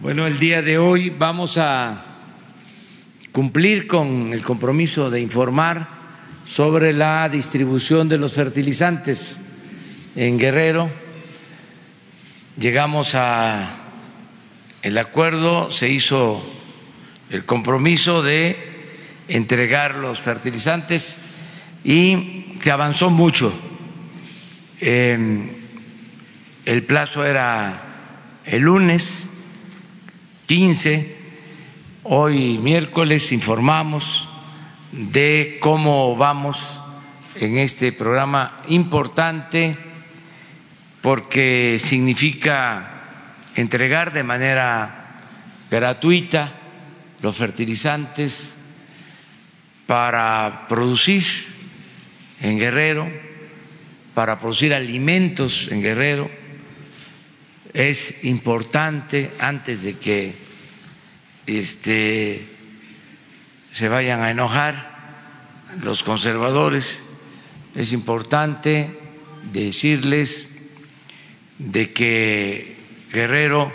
Bueno, el día de hoy vamos a cumplir con el compromiso de informar sobre la distribución de los fertilizantes en Guerrero. Llegamos a el acuerdo, se hizo el compromiso de entregar los fertilizantes y se avanzó mucho. el plazo era el lunes 15, hoy miércoles informamos de cómo vamos en este programa importante porque significa entregar de manera gratuita los fertilizantes para producir en Guerrero, para producir alimentos en Guerrero. Es importante antes de que este, se vayan a enojar los conservadores, es importante decirles de que Guerrero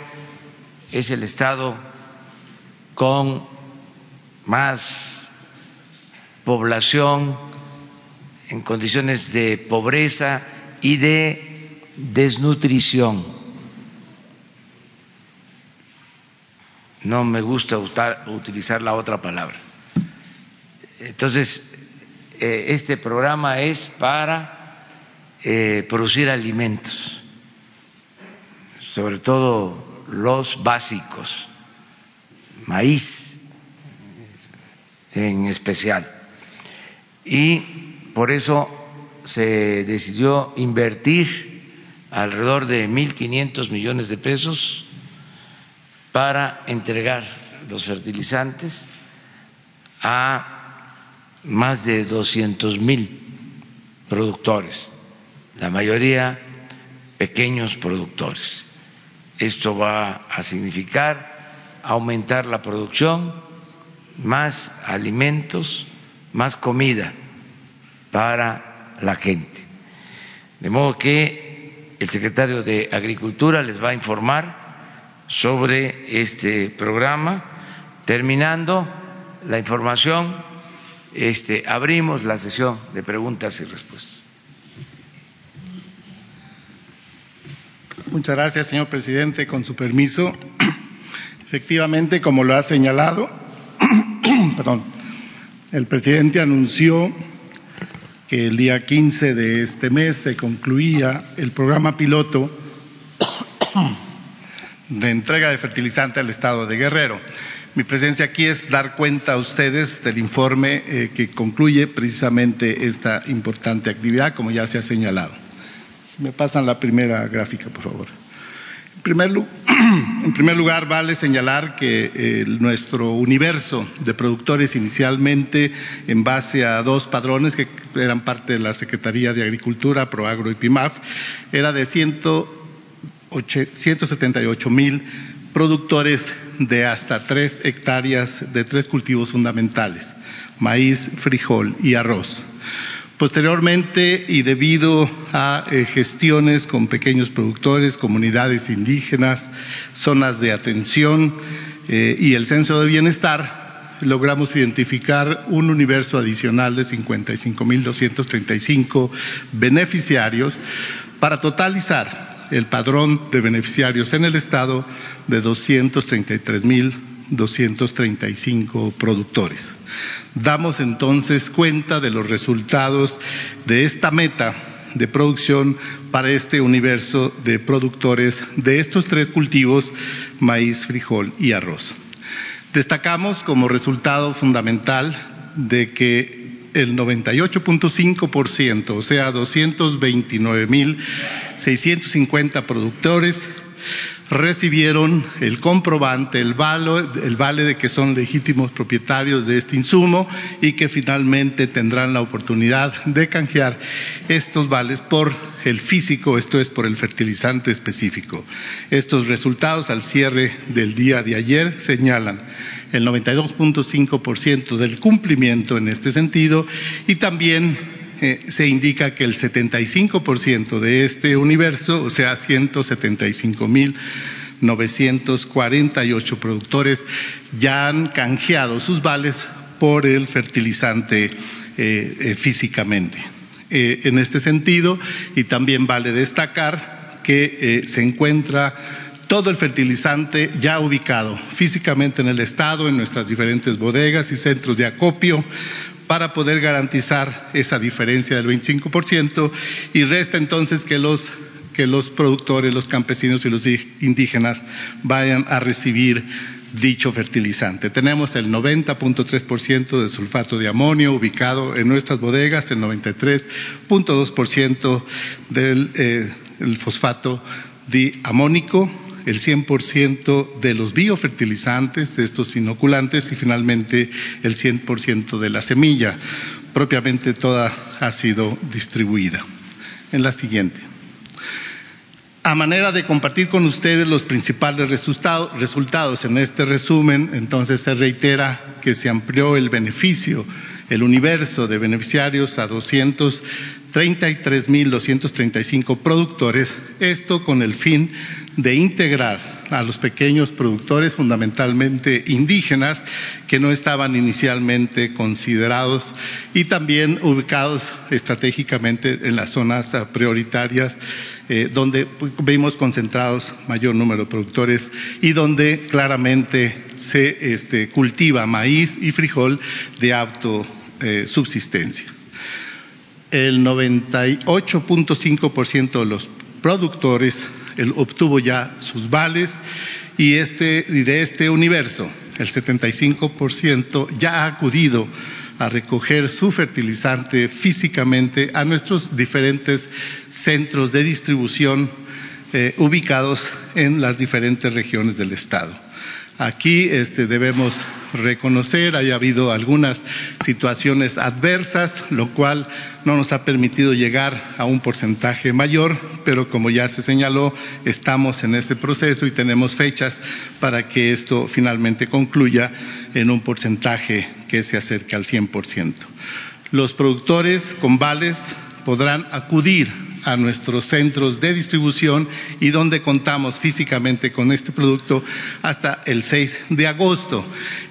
es el estado con más población en condiciones de pobreza y de desnutrición. No me gusta utilizar la otra palabra. Entonces, eh, este programa es para eh, producir alimentos, sobre todo los básicos, maíz en especial. Y por eso se decidió invertir alrededor de 1.500 millones de pesos para entregar los fertilizantes a más de 200 mil productores, la mayoría pequeños productores. Esto va a significar aumentar la producción, más alimentos, más comida para la gente. De modo que el secretario de Agricultura les va a informar sobre este programa. Terminando la información, este, abrimos la sesión de preguntas y respuestas. Muchas gracias, señor presidente. Con su permiso, efectivamente, como lo ha señalado, perdón, el presidente anunció que el día 15 de este mes se concluía el programa piloto de entrega de fertilizante al estado de Guerrero. Mi presencia aquí es dar cuenta a ustedes del informe eh, que concluye precisamente esta importante actividad, como ya se ha señalado. Si me pasan la primera gráfica, por favor. En primer, lugar, vale señalar que eh, nuestro universo de productores inicialmente, en base a dos padrones que eran parte de la Secretaría de Agricultura, Proagro y PIMAF, era de 178 mil productores de hasta tres hectáreas de tres cultivos fundamentales, maíz, frijol y arroz. Posteriormente, y debido a eh, gestiones con pequeños productores, comunidades indígenas, zonas de atención eh, y el censo de bienestar, logramos identificar un universo adicional de 55.235 beneficiarios para totalizar el padrón de beneficiarios en el Estado de 233.235 productores. Damos entonces cuenta de los resultados de esta meta de producción para este universo de productores de estos tres cultivos, maíz, frijol y arroz. Destacamos como resultado fundamental de que el 98.5%, o sea, 229.650 productores recibieron el comprobante, el, el vale de que son legítimos propietarios de este insumo y que finalmente tendrán la oportunidad de canjear estos vales por el físico, esto es por el fertilizante específico. Estos resultados al cierre del día de ayer señalan el 92.5% del cumplimiento en este sentido y también eh, se indica que el 75% de este universo, o sea, 175 mil 948 productores ya han canjeado sus vales por el fertilizante eh, eh, físicamente. En este sentido, y también vale destacar que se encuentra todo el fertilizante ya ubicado físicamente en el Estado, en nuestras diferentes bodegas y centros de acopio, para poder garantizar esa diferencia del 25% y resta entonces que los que los productores, los campesinos y los indígenas vayan a recibir dicho fertilizante. Tenemos el 90.3% de sulfato de amonio ubicado en nuestras bodegas, el 93.2% del eh, fosfato diamónico, el 100% de los biofertilizantes, de estos inoculantes, y finalmente el 100% de la semilla. Propiamente toda ha sido distribuida. En la siguiente. A manera de compartir con ustedes los principales resultados en este resumen, entonces se reitera que se amplió el beneficio, el universo de beneficiarios a 233.235 productores, esto con el fin de integrar a los pequeños productores, fundamentalmente indígenas, que no estaban inicialmente considerados y también ubicados estratégicamente en las zonas prioritarias eh, donde vimos concentrados mayor número de productores y donde claramente se este, cultiva maíz y frijol de autosubsistencia. El 98.5% de los productores él obtuvo ya sus vales y, este, de este universo, el 75% ya ha acudido a recoger su fertilizante físicamente a nuestros diferentes centros de distribución eh, ubicados en las diferentes regiones del Estado. Aquí este, debemos reconocer, haya habido algunas situaciones adversas, lo cual no nos ha permitido llegar a un porcentaje mayor, pero como ya se señaló, estamos en ese proceso y tenemos fechas para que esto finalmente concluya en un porcentaje que se acerque al 100%. Los productores con vales podrán acudir a nuestros centros de distribución y donde contamos físicamente con este producto hasta el 6 de agosto.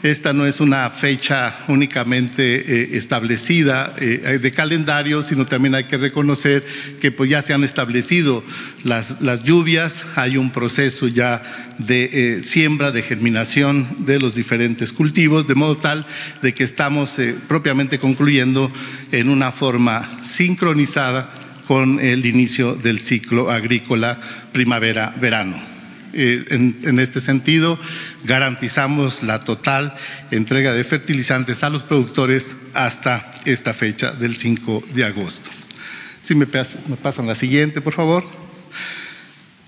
Esta no es una fecha únicamente eh, establecida eh, de calendario, sino también hay que reconocer que pues ya se han establecido las, lluvias, hay un proceso ya de eh, siembra, de germinación de los diferentes cultivos, de modo tal de que estamos propiamente concluyendo en una forma sincronizada con el inicio del ciclo agrícola primavera-verano. Eh, en, este sentido, garantizamos la total entrega de fertilizantes a los productores hasta esta fecha del 5 de agosto. Si me, pasan la siguiente, por favor.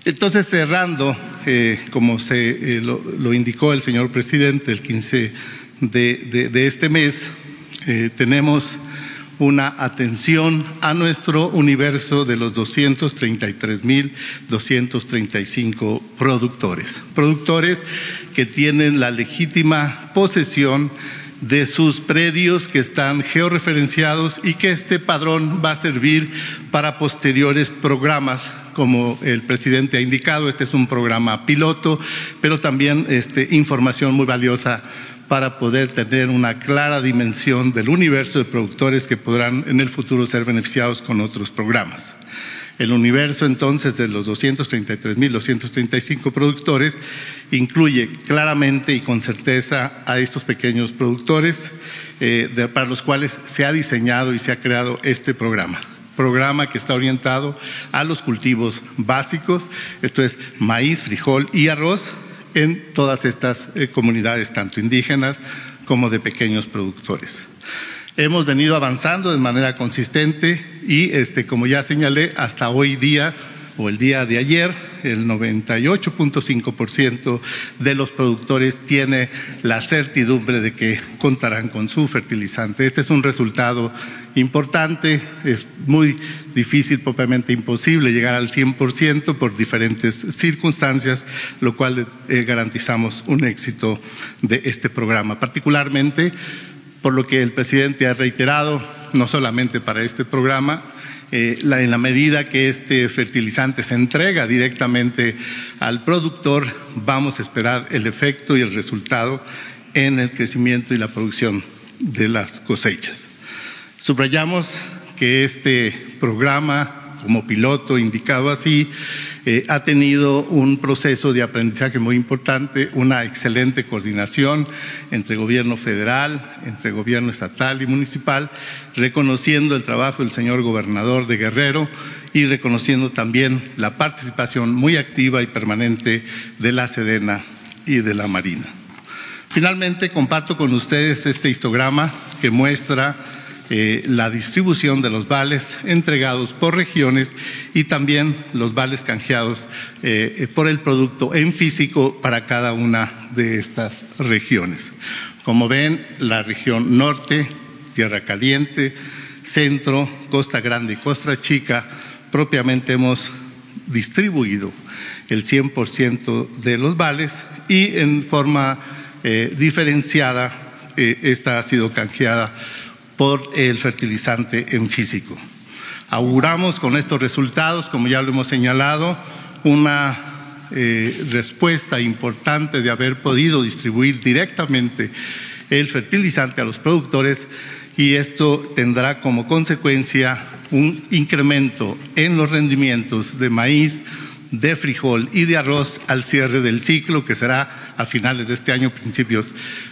Entonces, cerrando, eh, como se, eh, lo, indicó el señor presidente el 15 de este mes, tenemos una atención a nuestro universo de los 233.235 productores. Productores que tienen la legítima posesión de sus predios que están georreferenciados y que este padrón va a servir para posteriores programas como el presidente ha indicado, este es un programa piloto, pero también este, información muy valiosa para poder tener una clara dimensión del universo de productores que podrán en el futuro ser beneficiados con otros programas. El universo entonces de los 233.235 productores incluye claramente y con certeza a estos pequeños productores eh, para los cuales se ha diseñado y se ha creado este programa programa que está orientado a los cultivos básicos, esto es maíz, frijol y arroz, en todas estas eh, comunidades, tanto indígenas como de pequeños productores. Hemos venido avanzando de manera consistente y, este, como ya señalé, hasta hoy día o el día de ayer, el 98.5% de los productores tiene la certidumbre de que contarán con su fertilizante. Este es un resultado importante, es muy difícil, propiamente imposible llegar al 100% por diferentes circunstancias, lo cual eh, garantizamos un éxito de este programa, particularmente por lo que el presidente ha reiterado, no solamente para este programa, eh, en la medida que este fertilizante se entrega directamente al productor, vamos a esperar el efecto y el resultado en el crecimiento y la producción de las cosechas. Subrayamos que este programa, como piloto indicado así, eh, ha tenido un proceso de aprendizaje muy importante, una excelente coordinación entre gobierno federal, entre gobierno estatal y municipal, reconociendo el trabajo del señor gobernador de Guerrero y reconociendo también la participación muy activa y permanente de la Sedena y de la Marina. Finalmente, comparto con ustedes este histograma que muestra eh, la distribución de los vales entregados por regiones y también los vales canjeados eh, por el producto en físico para cada una de estas regiones. Como ven, la región norte, Tierra Caliente, centro, Costa Grande y Costa Chica, propiamente hemos distribuido el 100% de los vales y en forma eh, diferenciada esta ha sido canjeada por el fertilizante en físico. Auguramos con estos resultados, como ya lo hemos señalado, una eh, respuesta importante de haber podido distribuir directamente el fertilizante a los productores y esto tendrá como consecuencia un incremento en los rendimientos de maíz, de frijol y de arroz al cierre del ciclo, que será a finales de este año, principios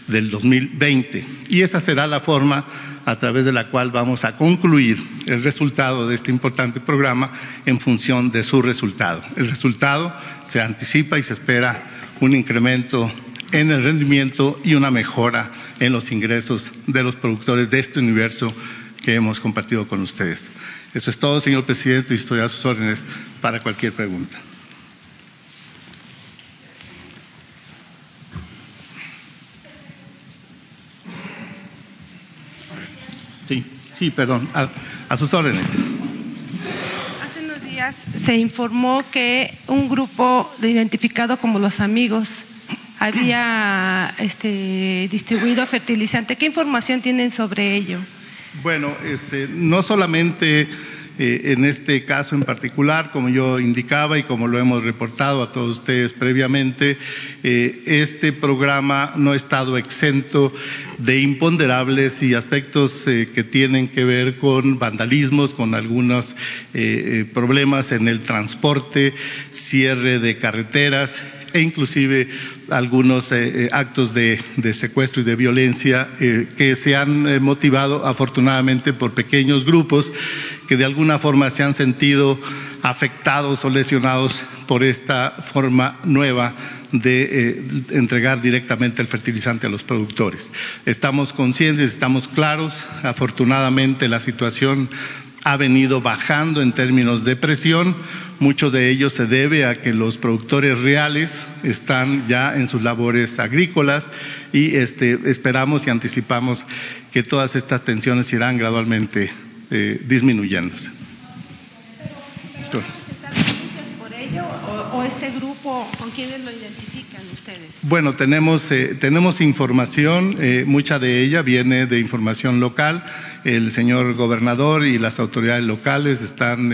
del 2020. Y esa será la forma a través de la cual vamos a concluir el resultado de este importante programa en función de su resultado. El resultado se anticipa y se espera un incremento en el rendimiento y una mejora en los ingresos de los productores de este universo que hemos compartido con ustedes. Eso es todo, señor presidente, y estoy a sus órdenes para cualquier pregunta. Sí, sí, perdón, a, sus órdenes. Hace unos días se informó que un grupo identificado como los amigos había este, distribuido fertilizante. ¿Qué información tienen sobre ello? Bueno, este, no solamente eh, en este caso en particular, como yo indicaba y como lo hemos reportado a todos ustedes previamente, eh, este programa no ha estado exento de imponderables y aspectos eh, que tienen que ver con vandalismos, con algunos problemas en el transporte, cierre de carreteras e inclusive algunos actos de, secuestro y de violencia que se han motivado afortunadamente por pequeños grupos que de alguna forma se han sentido afectados o lesionados por esta forma nueva de eh, entregar directamente el fertilizante a los productores. Estamos conscientes, estamos claros, afortunadamente la situación ha venido bajando en términos de presión. Mucho de ello se debe a que los productores reales están ya en sus labores agrícolas y este, esperamos y anticipamos que todas estas tensiones irán gradualmente eh, disminuyéndose. por ello o, este grupo con quiénes lo identifican ustedes? Bueno, tenemos, eh, tenemos información, eh, mucha de ella viene de información local. El señor gobernador y las autoridades locales están,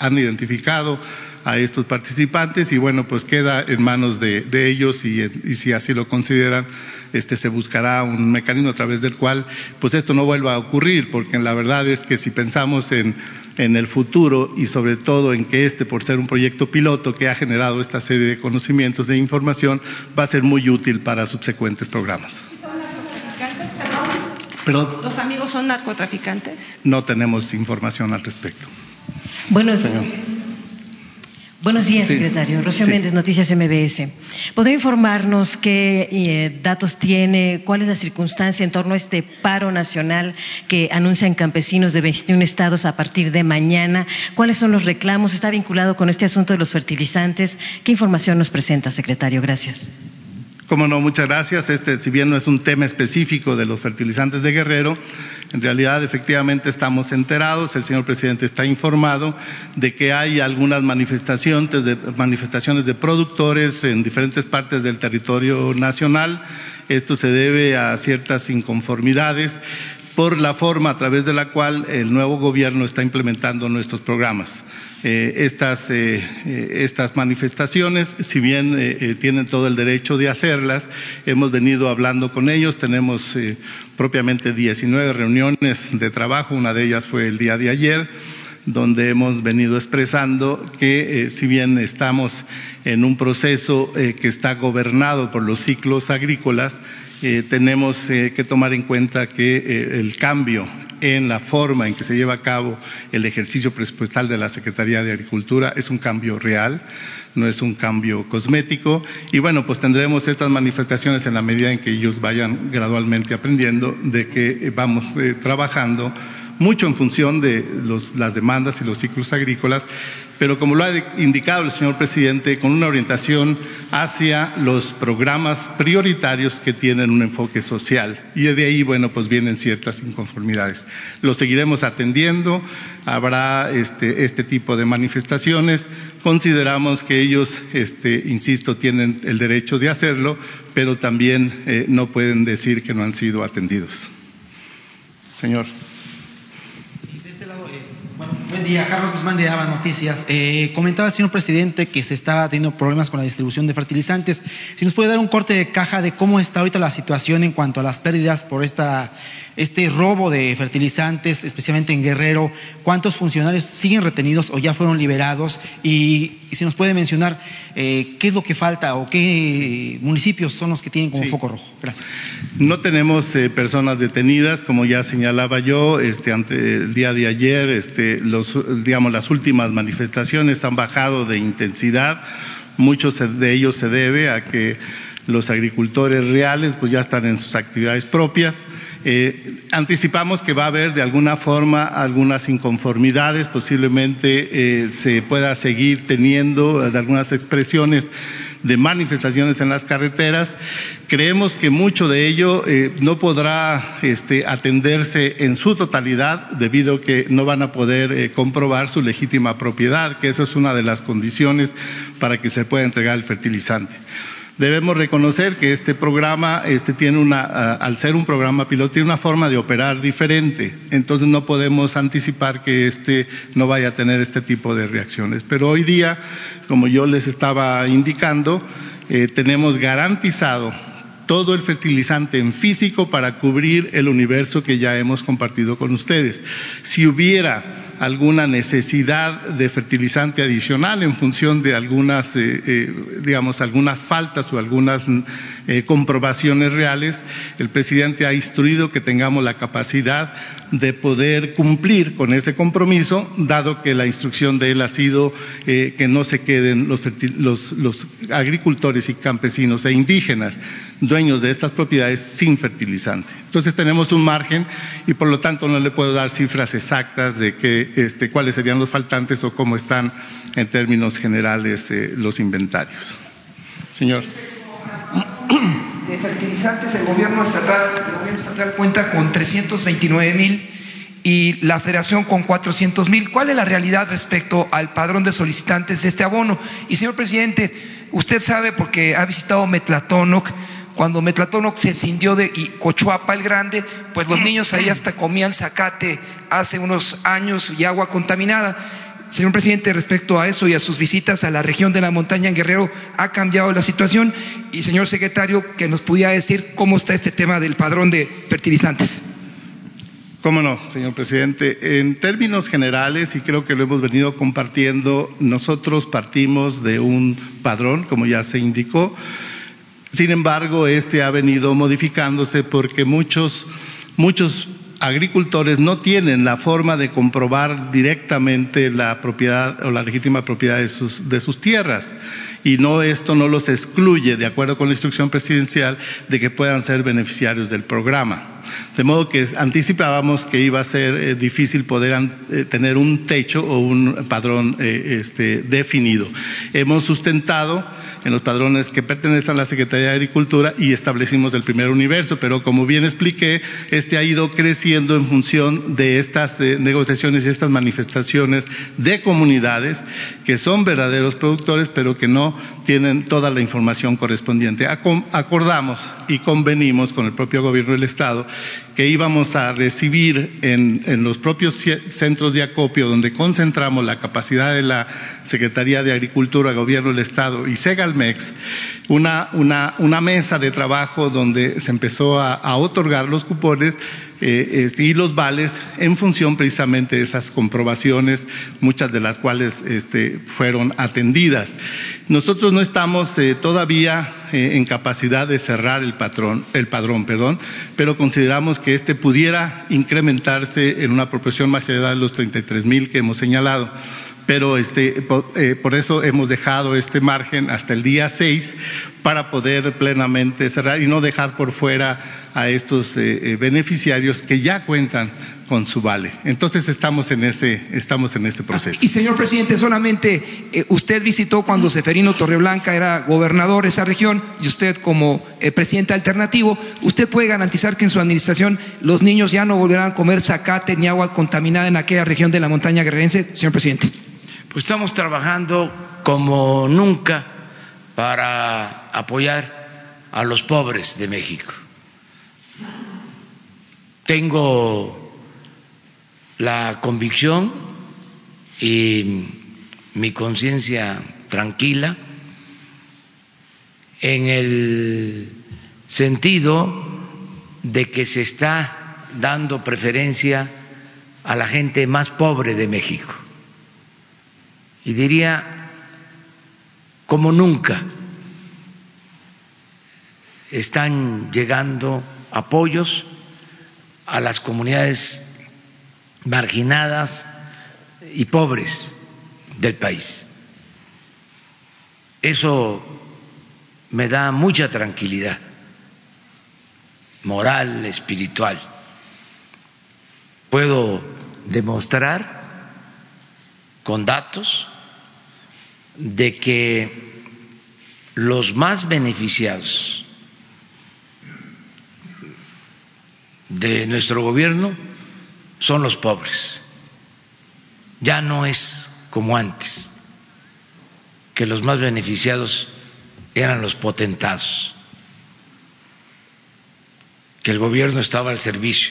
han identificado a estos participantes y bueno, pues queda en manos de, ellos y, si así lo consideran, este, se buscará un mecanismo a través del cual pues esto no vuelva a ocurrir, porque la verdad es que si pensamos en, en el futuro y sobre todo en que este, por ser un proyecto piloto que ha generado esta serie de conocimientos, de información, va a ser muy útil para subsecuentes programas. ¿Perdón? ¿Los amigos son narcotraficantes? No tenemos información al respecto. Bueno, señor. Buenos días, secretario. Rocío Méndez, Noticias MBS. ¿Podría informarnos qué eh, datos tiene, cuál es la circunstancia en torno a este paro nacional que anuncian campesinos de 21 estados a partir de mañana? ¿Cuáles son los reclamos? ¿Está vinculado con este asunto de los fertilizantes? ¿Qué información nos presenta, secretario? Gracias. Cómo no, muchas gracias. Este, si bien no es un tema específico de los fertilizantes de Guerrero, en realidad efectivamente estamos enterados, el señor presidente está informado de que hay algunas manifestaciones de, manifestaciones de productores en diferentes partes del territorio nacional. Esto se debe a ciertas inconformidades por la forma a través de la cual el nuevo gobierno está implementando nuestros programas. Eh, estas, eh, eh, estas, manifestaciones, si bien tienen todo el derecho de hacerlas, hemos venido hablando con ellos, tenemos propiamente 19 reuniones de trabajo, una de ellas fue el día de ayer, donde hemos venido expresando que si bien estamos en un proceso que está gobernado por los ciclos agrícolas, tenemos que tomar en cuenta que el cambio en la forma en que se lleva a cabo el ejercicio presupuestal de la Secretaría de Agricultura es un cambio real, no es un cambio cosmético. Y bueno, pues tendremos estas manifestaciones en la medida en que ellos vayan gradualmente aprendiendo de que vamos eh, trabajando mucho en función de las demandas y los ciclos agrícolas pero como lo ha indicado el señor presidente, con una orientación hacia los programas prioritarios que tienen un enfoque social. Y de ahí, bueno, pues vienen ciertas inconformidades. Lo seguiremos atendiendo, habrá este, este tipo de manifestaciones. Consideramos que ellos, este, insisto, tienen el derecho de hacerlo, pero también eh, no pueden decir que no han sido atendidos. Señor. Buen día, Carlos Guzmán de Ava Noticias. Eh, comentaba el señor presidente que se estaba teniendo problemas con la distribución de fertilizantes. Si nos puede dar un corte de caja de cómo está ahorita la situación en cuanto a las pérdidas por esta este robo de fertilizantes, especialmente en Guerrero, cuántos funcionarios siguen retenidos o ya fueron liberados y, si nos puede mencionar eh, qué es lo que falta o qué municipios son los que tienen como foco rojo. Gracias. No tenemos eh, personas detenidas, como ya señalaba yo, este, ante el día de ayer, este, los, digamos, las últimas manifestaciones han bajado de intensidad. Muchos de ellos se debe a que los agricultores reales pues ya están en sus actividades propias. Eh, anticipamos que va a haber de alguna forma algunas inconformidades, posiblemente eh, se pueda seguir teniendo de algunas expresiones de manifestaciones en las carreteras. Creemos que mucho de ello eh, no podrá este, atenderse en su totalidad debido a que no van a poder comprobar su legítima propiedad, que esa es una de las condiciones para que se pueda entregar el fertilizante. Debemos reconocer que este programa, este tiene una, al ser un programa piloto, tiene una forma de operar diferente. Entonces no podemos anticipar que este no vaya a tener este tipo de reacciones. Pero hoy día, como yo les estaba indicando, eh, tenemos garantizado todo el fertilizante en físico para cubrir el universo que ya hemos compartido con ustedes. Si hubiera alguna necesidad de fertilizante adicional en función de algunas, eh, eh, digamos, algunas faltas o algunas eh, comprobaciones reales, el presidente ha instruido que tengamos la capacidad de poder cumplir con ese compromiso, dado que la instrucción de él ha sido que no se queden los, los agricultores y campesinos e indígenas dueños de estas propiedades sin fertilizante. Entonces tenemos un margen y por lo tanto no le puedo dar cifras exactas de que, este, cuáles serían los faltantes o cómo están en términos generales eh, los inventarios. Señor. Fertilizantes, el gobierno estatal, el gobierno estatal cuenta con 329 mil y la federación con 400 mil. ¿Cuál es la realidad respecto al padrón de solicitantes de este abono? Y señor presidente, usted sabe porque ha visitado Metlatónoc cuando Metlatónoc se cindió de Cochuapa el Grande, pues los niños ahí hasta comían zacate hace unos años y agua contaminada. Señor presidente, respecto a eso y a sus visitas a la región de la montaña en Guerrero, ¿ha cambiado la situación? Y señor secretario, que nos pudiera decir cómo está este tema del padrón de fertilizantes. Cómo no, señor presidente. En términos generales, y creo que lo hemos venido compartiendo, nosotros partimos de un padrón, como ya se indicó, sin embargo, este ha venido modificándose porque muchos, muchos agricultores no tienen la forma de comprobar directamente la propiedad o la legítima propiedad de sus, tierras. Y no, esto no los excluye, de acuerdo con la instrucción presidencial, de que puedan ser beneficiarios del programa. De modo que anticipábamos que iba a ser eh, difícil poder eh, tener un techo o un padrón eh, este, definido. Hemos sustentado en los padrones que pertenecen a la Secretaría de Agricultura y establecimos el primer universo, pero como bien expliqué, este ha ido creciendo en función de estas eh, negociaciones y estas manifestaciones de comunidades que son verdaderos productores, pero que no tienen toda la información correspondiente. Acordamos y convenimos con el propio gobierno del Estado que íbamos a recibir en, los propios centros de acopio donde concentramos la capacidad de la Secretaría de Agricultura, Gobierno del Estado y Segalmex, una, una, mesa de trabajo donde se empezó a otorgar los cupones eh, y los vales en función precisamente de esas comprobaciones, muchas de las cuales este, fueron atendidas. Nosotros no estamos eh, todavía eh, en capacidad de cerrar el, patrón, el padrón, perdón, pero consideramos que este pudiera incrementarse en una proporción más allá de los 33 mil que hemos señalado pero este, por, eso hemos dejado este margen hasta el día 6 para poder plenamente cerrar y no dejar por fuera a estos eh, eh, beneficiarios que ya cuentan con su vale. Entonces estamos en ese, estamos en ese proceso. Y señor presidente, solamente eh, usted visitó cuando Seferino Torreblanca era gobernador de esa región y usted como presidente alternativo, ¿usted puede garantizar que en su administración los niños ya no volverán a comer zacate ni agua contaminada en aquella región de la montaña guerrerense, señor presidente? Pues estamos trabajando como nunca para apoyar a los pobres de México. Tengo la convicción y mi conciencia tranquila en el sentido de que se está dando preferencia a la gente más pobre de México. Y diría, como nunca, están llegando apoyos a las comunidades marginadas y pobres del país. Eso me da mucha tranquilidad moral, espiritual. Puedo demostrar con datos de que los más beneficiados de nuestro gobierno son los pobres. Ya no es como antes, que los más beneficiados eran los potentados, que el gobierno estaba al servicio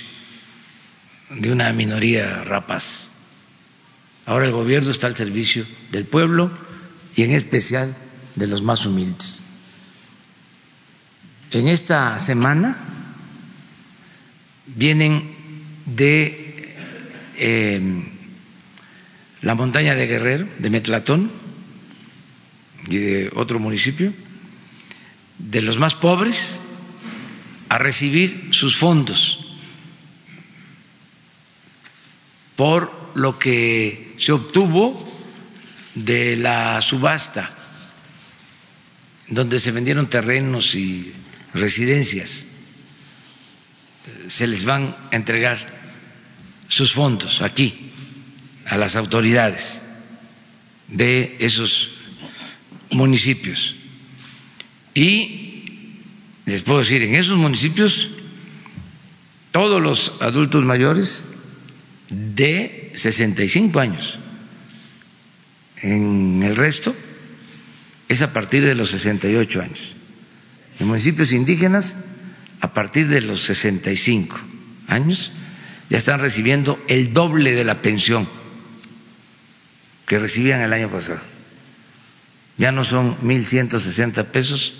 de una minoría rapaz. Ahora el gobierno está al servicio del pueblo y en especial de los más humildes. En esta semana vienen de em, la montaña de Guerrero, de Metlatón y de otro municipio, de los más pobres, a recibir sus fondos por lo que se obtuvo de la subasta, donde se vendieron terrenos y residencias se les van a entregar sus fondos aquí a las autoridades de esos municipios. Y les puedo decir, en esos municipios, todos los adultos mayores de 65 años. En el resto es a partir de los 68 años. En municipios indígenas a partir de los 65 años ya están recibiendo el doble de la pensión que recibían el año pasado. Ya no son 1.160 pesos,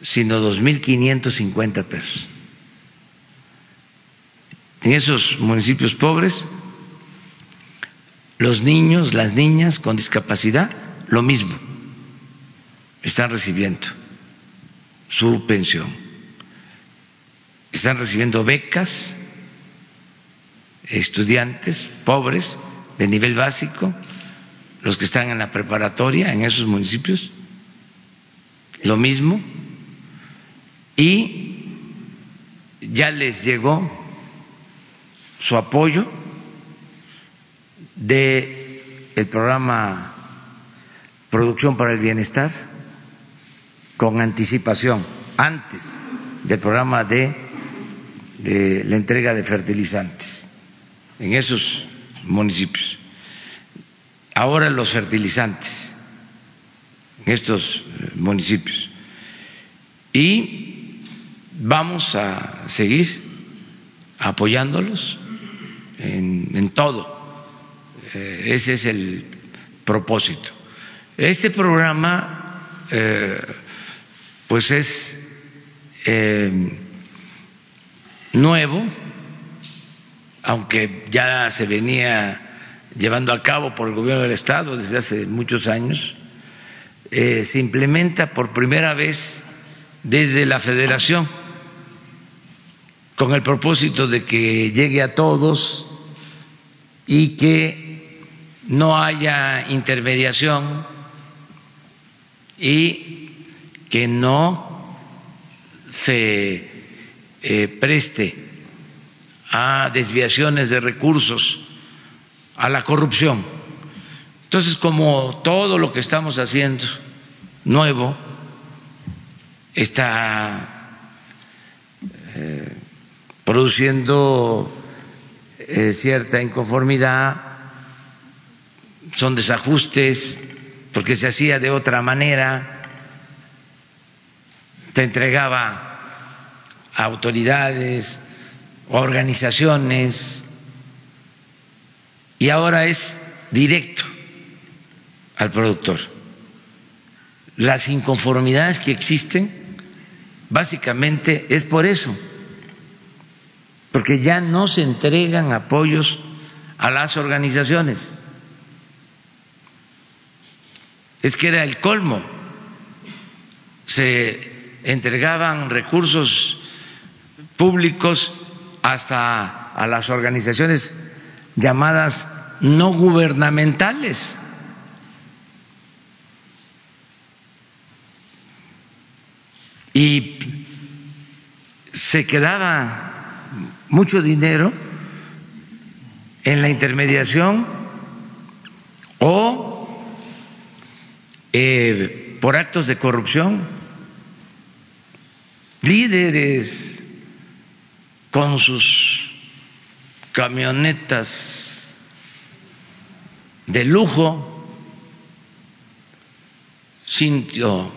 sino 2.550 pesos. En esos municipios pobres, los niños, las niñas con discapacidad, lo mismo, están recibiendo su pensión. Están recibiendo becas estudiantes pobres de nivel básico, los que están en la preparatoria en esos municipios, lo mismo, y ya les llegó su apoyo de programa Producción para el Bienestar con anticipación antes del programa de la entrega de fertilizantes en esos municipios. Ahora los fertilizantes estos municipios. Y vamos a seguir apoyándolos en, en todo. Eh, ese es el propósito. Este programa, eh, pues es eh, nuevo, aunque ya se venía llevando a cabo por el gobierno del Estado desde hace muchos años, se implementa por primera vez desde la Federación con el propósito de que llegue a todos y que no haya intermediación y que no se eh, preste a desviaciones de recursos, a la corrupción. Entonces, como todo lo que estamos haciendo nuevo está eh, produciendo eh, cierta inconformidad, son desajustes, porque se hacía de otra manera, te entregaba a autoridades, a organizaciones, y ahora es directo al productor. Las inconformidades que existen, básicamente es por eso porque ya no se entregan apoyos a las organizaciones. Es que era el colmo. Se entregaban recursos públicos hasta a las organizaciones llamadas no gubernamentales. Y se quedaba mucho dinero en la intermediación o eh, por actos de corrupción, líderes con sus camionetas de lujo, cinto,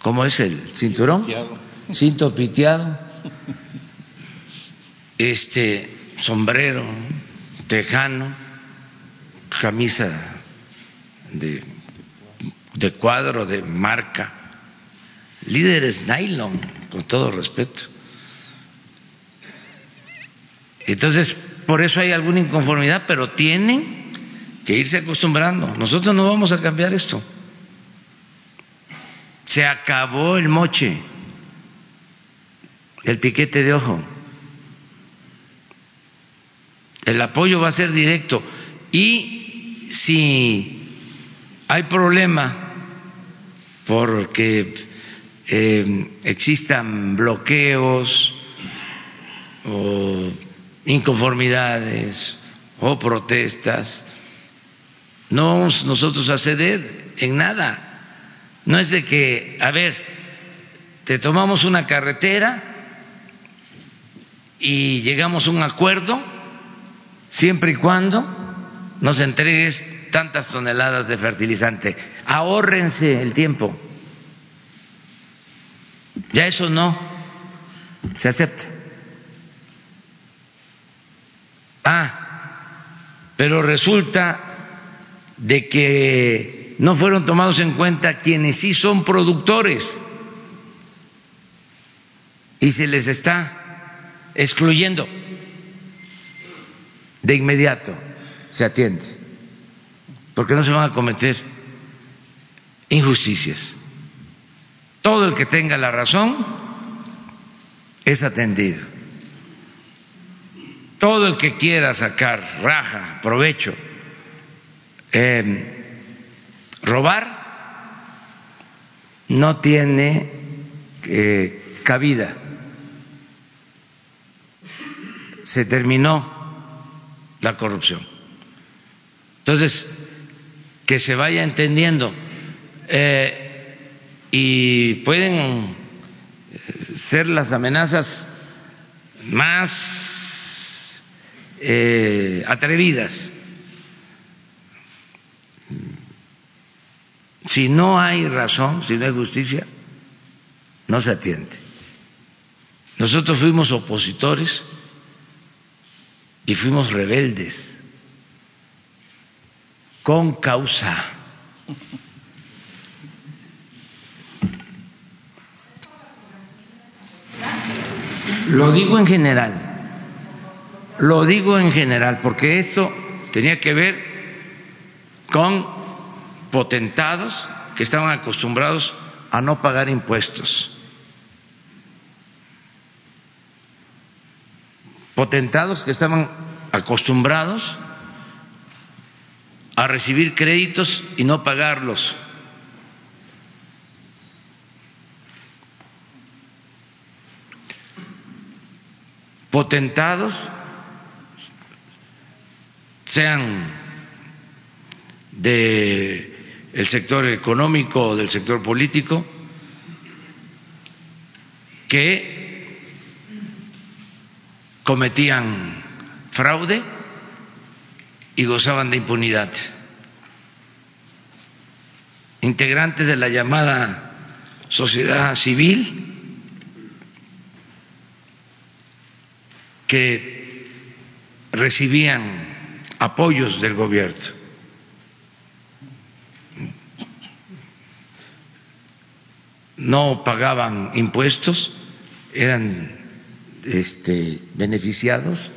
¿cómo es el cinturón? Cinto piteado este sombrero tejano, camisa de, de cuadro, de marca, líderes nylon, con todo respeto. Entonces, por eso hay alguna inconformidad, pero tienen que irse acostumbrando. Nosotros no vamos a cambiar esto. Se acabó el moche, el piquete de ojo. El apoyo va a ser directo. Y si hay problema porque eh, existan bloqueos o inconformidades o protestas, no vamos nosotros a ceder en nada. No es de que, a ver, te tomamos una carretera y llegamos a un acuerdo siempre y cuando nos entregues tantas toneladas de fertilizante. Ahórrense el tiempo. Ya eso no se acepta. Ah, pero resulta de que no fueron tomados en cuenta quienes sí son productores y se les está excluyendo de inmediato se atiende, porque no se van a cometer injusticias. Todo el que tenga la razón es atendido. Todo el que quiera sacar raja, provecho, em, robar, no tiene eh, cabida. Se terminó la corrupción. Entonces, que se vaya entendiendo. Eh, y pueden eh, ser las amenazas más eh, atrevidas, Si no hay razón, si no hay justicia, no se atiende. Nosotros fuimos opositores y fuimos rebeldes con causa. Lo digo en general, lo digo en general, porque esto tenía que ver con potentados que estaban acostumbrados a no pagar impuestos. Potentados que estaban acostumbrados a recibir créditos y no pagarlos. Potentados, sean de el sector económico o del sector político, que cometían fraude y gozaban de impunidad. Integrantes de la llamada sociedad civil que recibían apoyos del gobierno. no pagaban impuestos, eran este, beneficiados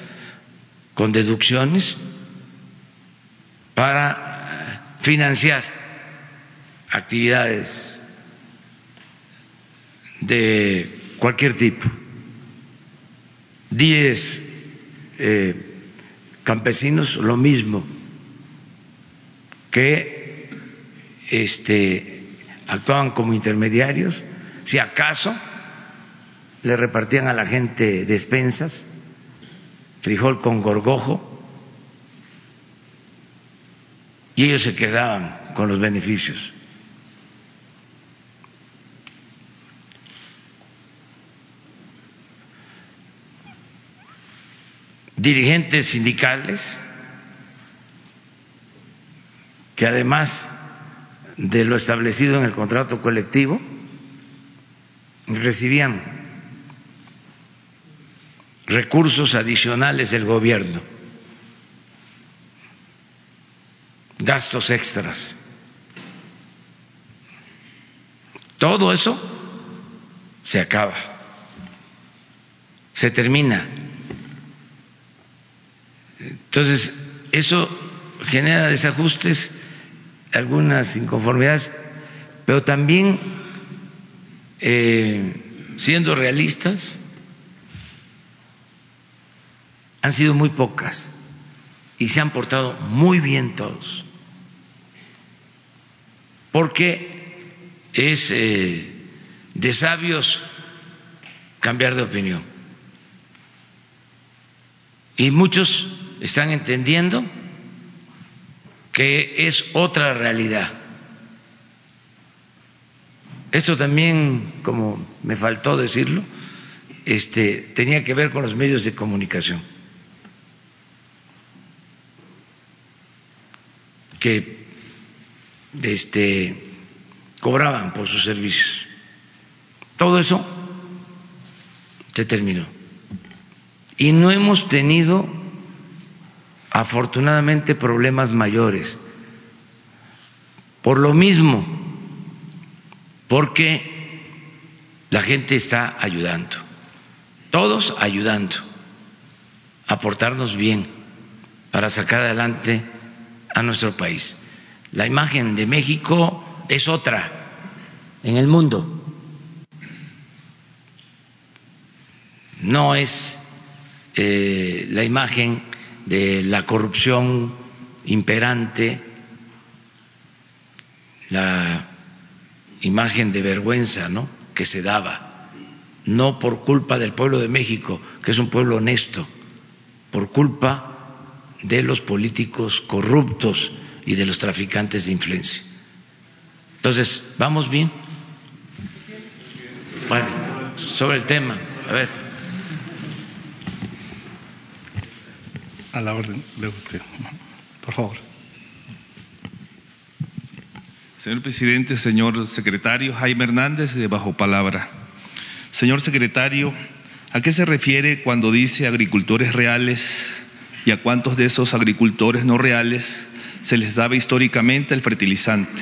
con deducciones para financiar actividades de cualquier tipo. Diez eh, campesinos, lo mismo, que este, actuaban como intermediarios, si acaso le repartían a la gente despensas, frijol con gorgojo, y ellos se quedaban con los beneficios. Dirigentes sindicales que además de lo establecido en el contrato colectivo, recibían recursos adicionales del gobierno, gastos extras. Todo eso se acaba, se termina. Entonces, eso genera desajustes algunas inconformidades, pero también eh, siendo realistas, han sido muy pocas y se han portado muy bien todos, porque es eh, de sabios cambiar de opinión. Y muchos están entendiendo que es otra realidad. Esto también, como me faltó decirlo, este, tenía que ver con los medios de comunicación, que este, cobraban por sus servicios. Todo eso se terminó. Y no hemos tenido afortunadamente problemas mayores. Por lo mismo, porque la gente está ayudando, todos ayudando, a portarnos bien para sacar adelante a nuestro país. La imagen de México es otra en el mundo. No es eh, la imagen de la corrupción imperante, la imagen de vergüenza ¿no? que se daba, no por culpa del pueblo de México, que es un pueblo honesto, por culpa de los políticos corruptos y de los traficantes de influencia. Entonces, ¿vamos bien? Bueno, sobre el tema, a ver. A la orden de usted. Por favor. Señor presidente, señor secretario, Jaime Hernández de Bajo Palabra. Señor secretario, ¿a qué se refiere cuando dice agricultores reales y a cuántos de esos agricultores no reales se les daba históricamente el fertilizante?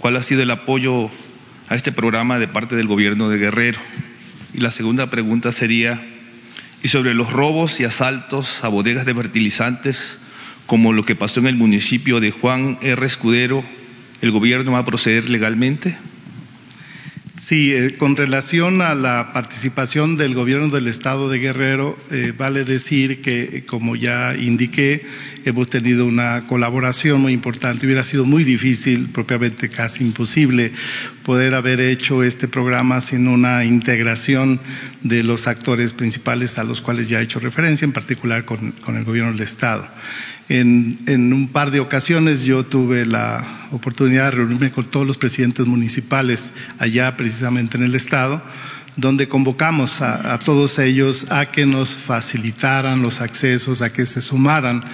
¿Cuál ha sido el apoyo a este programa de parte del gobierno de Guerrero? Y la segunda pregunta sería, ¿y sobre los robos y asaltos a bodegas de fertilizantes, como lo que pasó en el municipio de Juan R. Escudero, el gobierno va a proceder legalmente? Sí, eh, con relación a la participación del gobierno del estado de Guerrero, eh, vale decir que, como ya indiqué, hemos tenido una colaboración muy importante. Hubiera sido muy difícil, propiamente casi imposible, poder haber hecho este programa sin una integración de los actores principales a los cuales ya he hecho referencia, en particular con, con el gobierno del estado. En, un par de ocasiones yo tuve la oportunidad de reunirme con todos los presidentes municipales allá precisamente en el estado, donde convocamos a, todos ellos a que nos facilitaran los accesos, a que se sumaran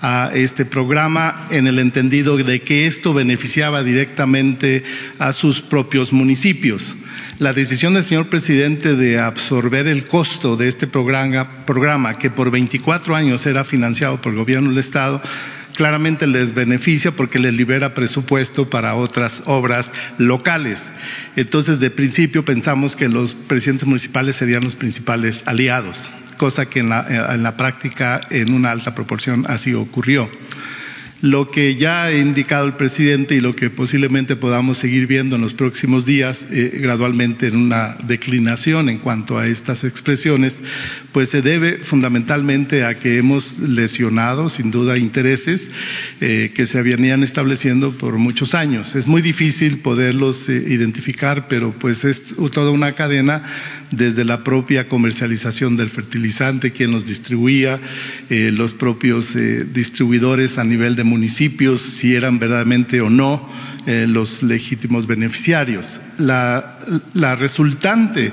a este programa en el entendido de que esto beneficiaba directamente a sus propios municipios. La decisión del señor presidente de absorber el costo de este programa, que por 24 años era financiado por el gobierno del Estado, claramente les beneficia porque les libera presupuesto para otras obras locales. Entonces, de principio pensamos que los presidentes municipales serían los principales aliados, cosa que en la, en la práctica en una alta proporción así ocurrió. Lo que ya ha indicado el presidente y lo que posiblemente podamos seguir viendo en los próximos días, eh, gradualmente en una declinación en cuanto a estas expresiones, pues se debe fundamentalmente a que hemos lesionado, sin duda, intereses eh, que se venían estableciendo por muchos años. Es muy difícil poderlos eh, identificar, pero pues es toda una cadena desde la propia comercialización del fertilizante, quien los distribuía, los propios distribuidores a nivel de municipios si eran verdaderamente o no eh, los legítimos beneficiarios. La resultante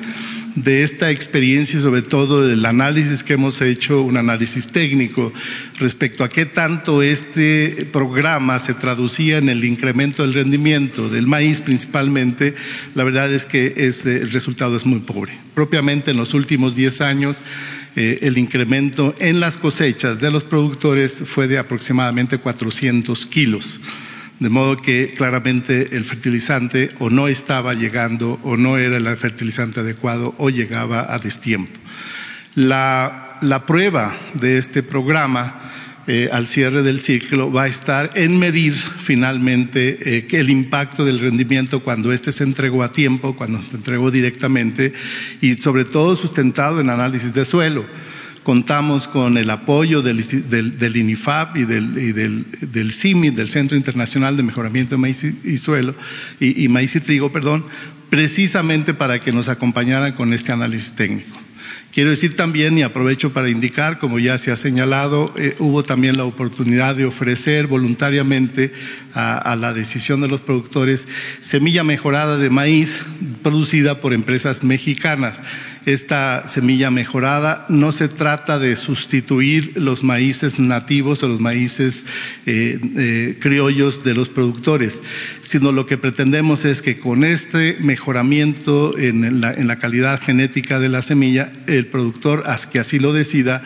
de esta experiencia y sobre todo del análisis que hemos hecho, un análisis técnico respecto a qué tanto este programa se traducía en el incremento del rendimiento del maíz principalmente, la verdad es que el resultado es muy pobre. Propiamente en los últimos diez años eh, el incremento en las cosechas de los productores fue de aproximadamente 400 kilos. De modo que claramente el fertilizante o no estaba llegando o no era el fertilizante adecuado o llegaba a destiempo. La, la prueba de este programa eh, al cierre del ciclo va a estar en medir finalmente eh, el impacto del rendimiento cuando éste se entregó a tiempo, cuando se entregó directamente y sobre todo sustentado en análisis de suelo. Contamos con el apoyo del, INIFAP y del, del, CIMI, del Centro Internacional de Mejoramiento de Maíz y, Suelo, y, y Maíz y Trigo, perdón, precisamente para que nos acompañaran con este análisis técnico. Quiero decir también, y aprovecho para indicar, como ya se ha señalado, eh, hubo también la oportunidad de ofrecer voluntariamente a, la decisión de los productores semilla mejorada de maíz producida por empresas mexicanas. Esta semilla mejorada. No se trata de sustituir los maíces nativos o los maíces eh, eh, criollos de los productores, sino lo que pretendemos es que con este mejoramiento en la, en la calidad genética de la semilla, el productor, que así lo decida,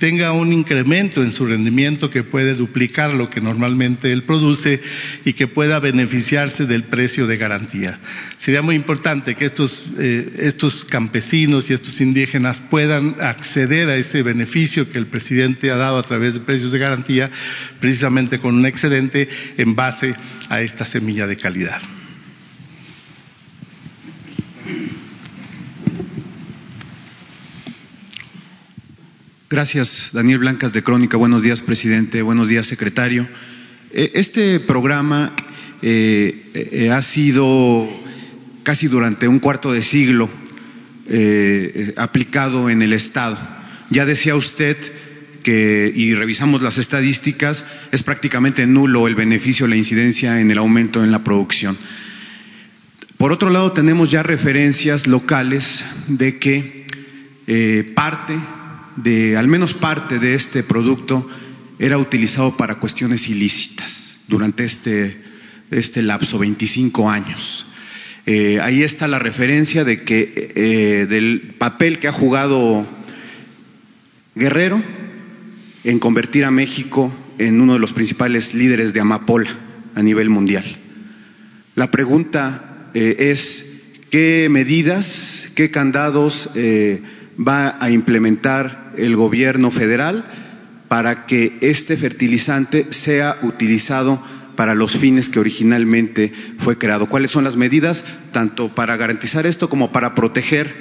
tenga un incremento en su rendimiento que puede duplicar lo que normalmente él produce y que pueda beneficiarse del precio de garantía. Sería muy importante que estos, eh, estos campesinos y estos indígenas puedan acceder a ese beneficio que el presidente ha dado a través de precios de garantía, precisamente con un excedente en base a esta semilla de calidad. Gracias, Daniel Blancas de Crónica. Buenos días, presidente. Buenos días, secretario. Eh, este programa eh, eh, ha sido casi durante un cuarto de siglo aplicado en el Estado. Ya decía usted que, y revisamos las estadísticas, es prácticamente nulo el beneficio, la incidencia en el aumento en la producción. Por otro lado, tenemos ya referencias locales de que parte de al menos parte de este producto era utilizado para cuestiones ilícitas durante este este lapso, 25 años. Eh, ahí está la referencia de que eh, del papel que ha jugado Guerrero en convertir a México en uno de los principales líderes de amapola a nivel mundial. La pregunta eh, es qué medidas, qué candados va a implementar el gobierno federal para que este fertilizante sea utilizado para los fines que originalmente fue creado. ¿Cuáles son las medidas tanto para garantizar esto como para proteger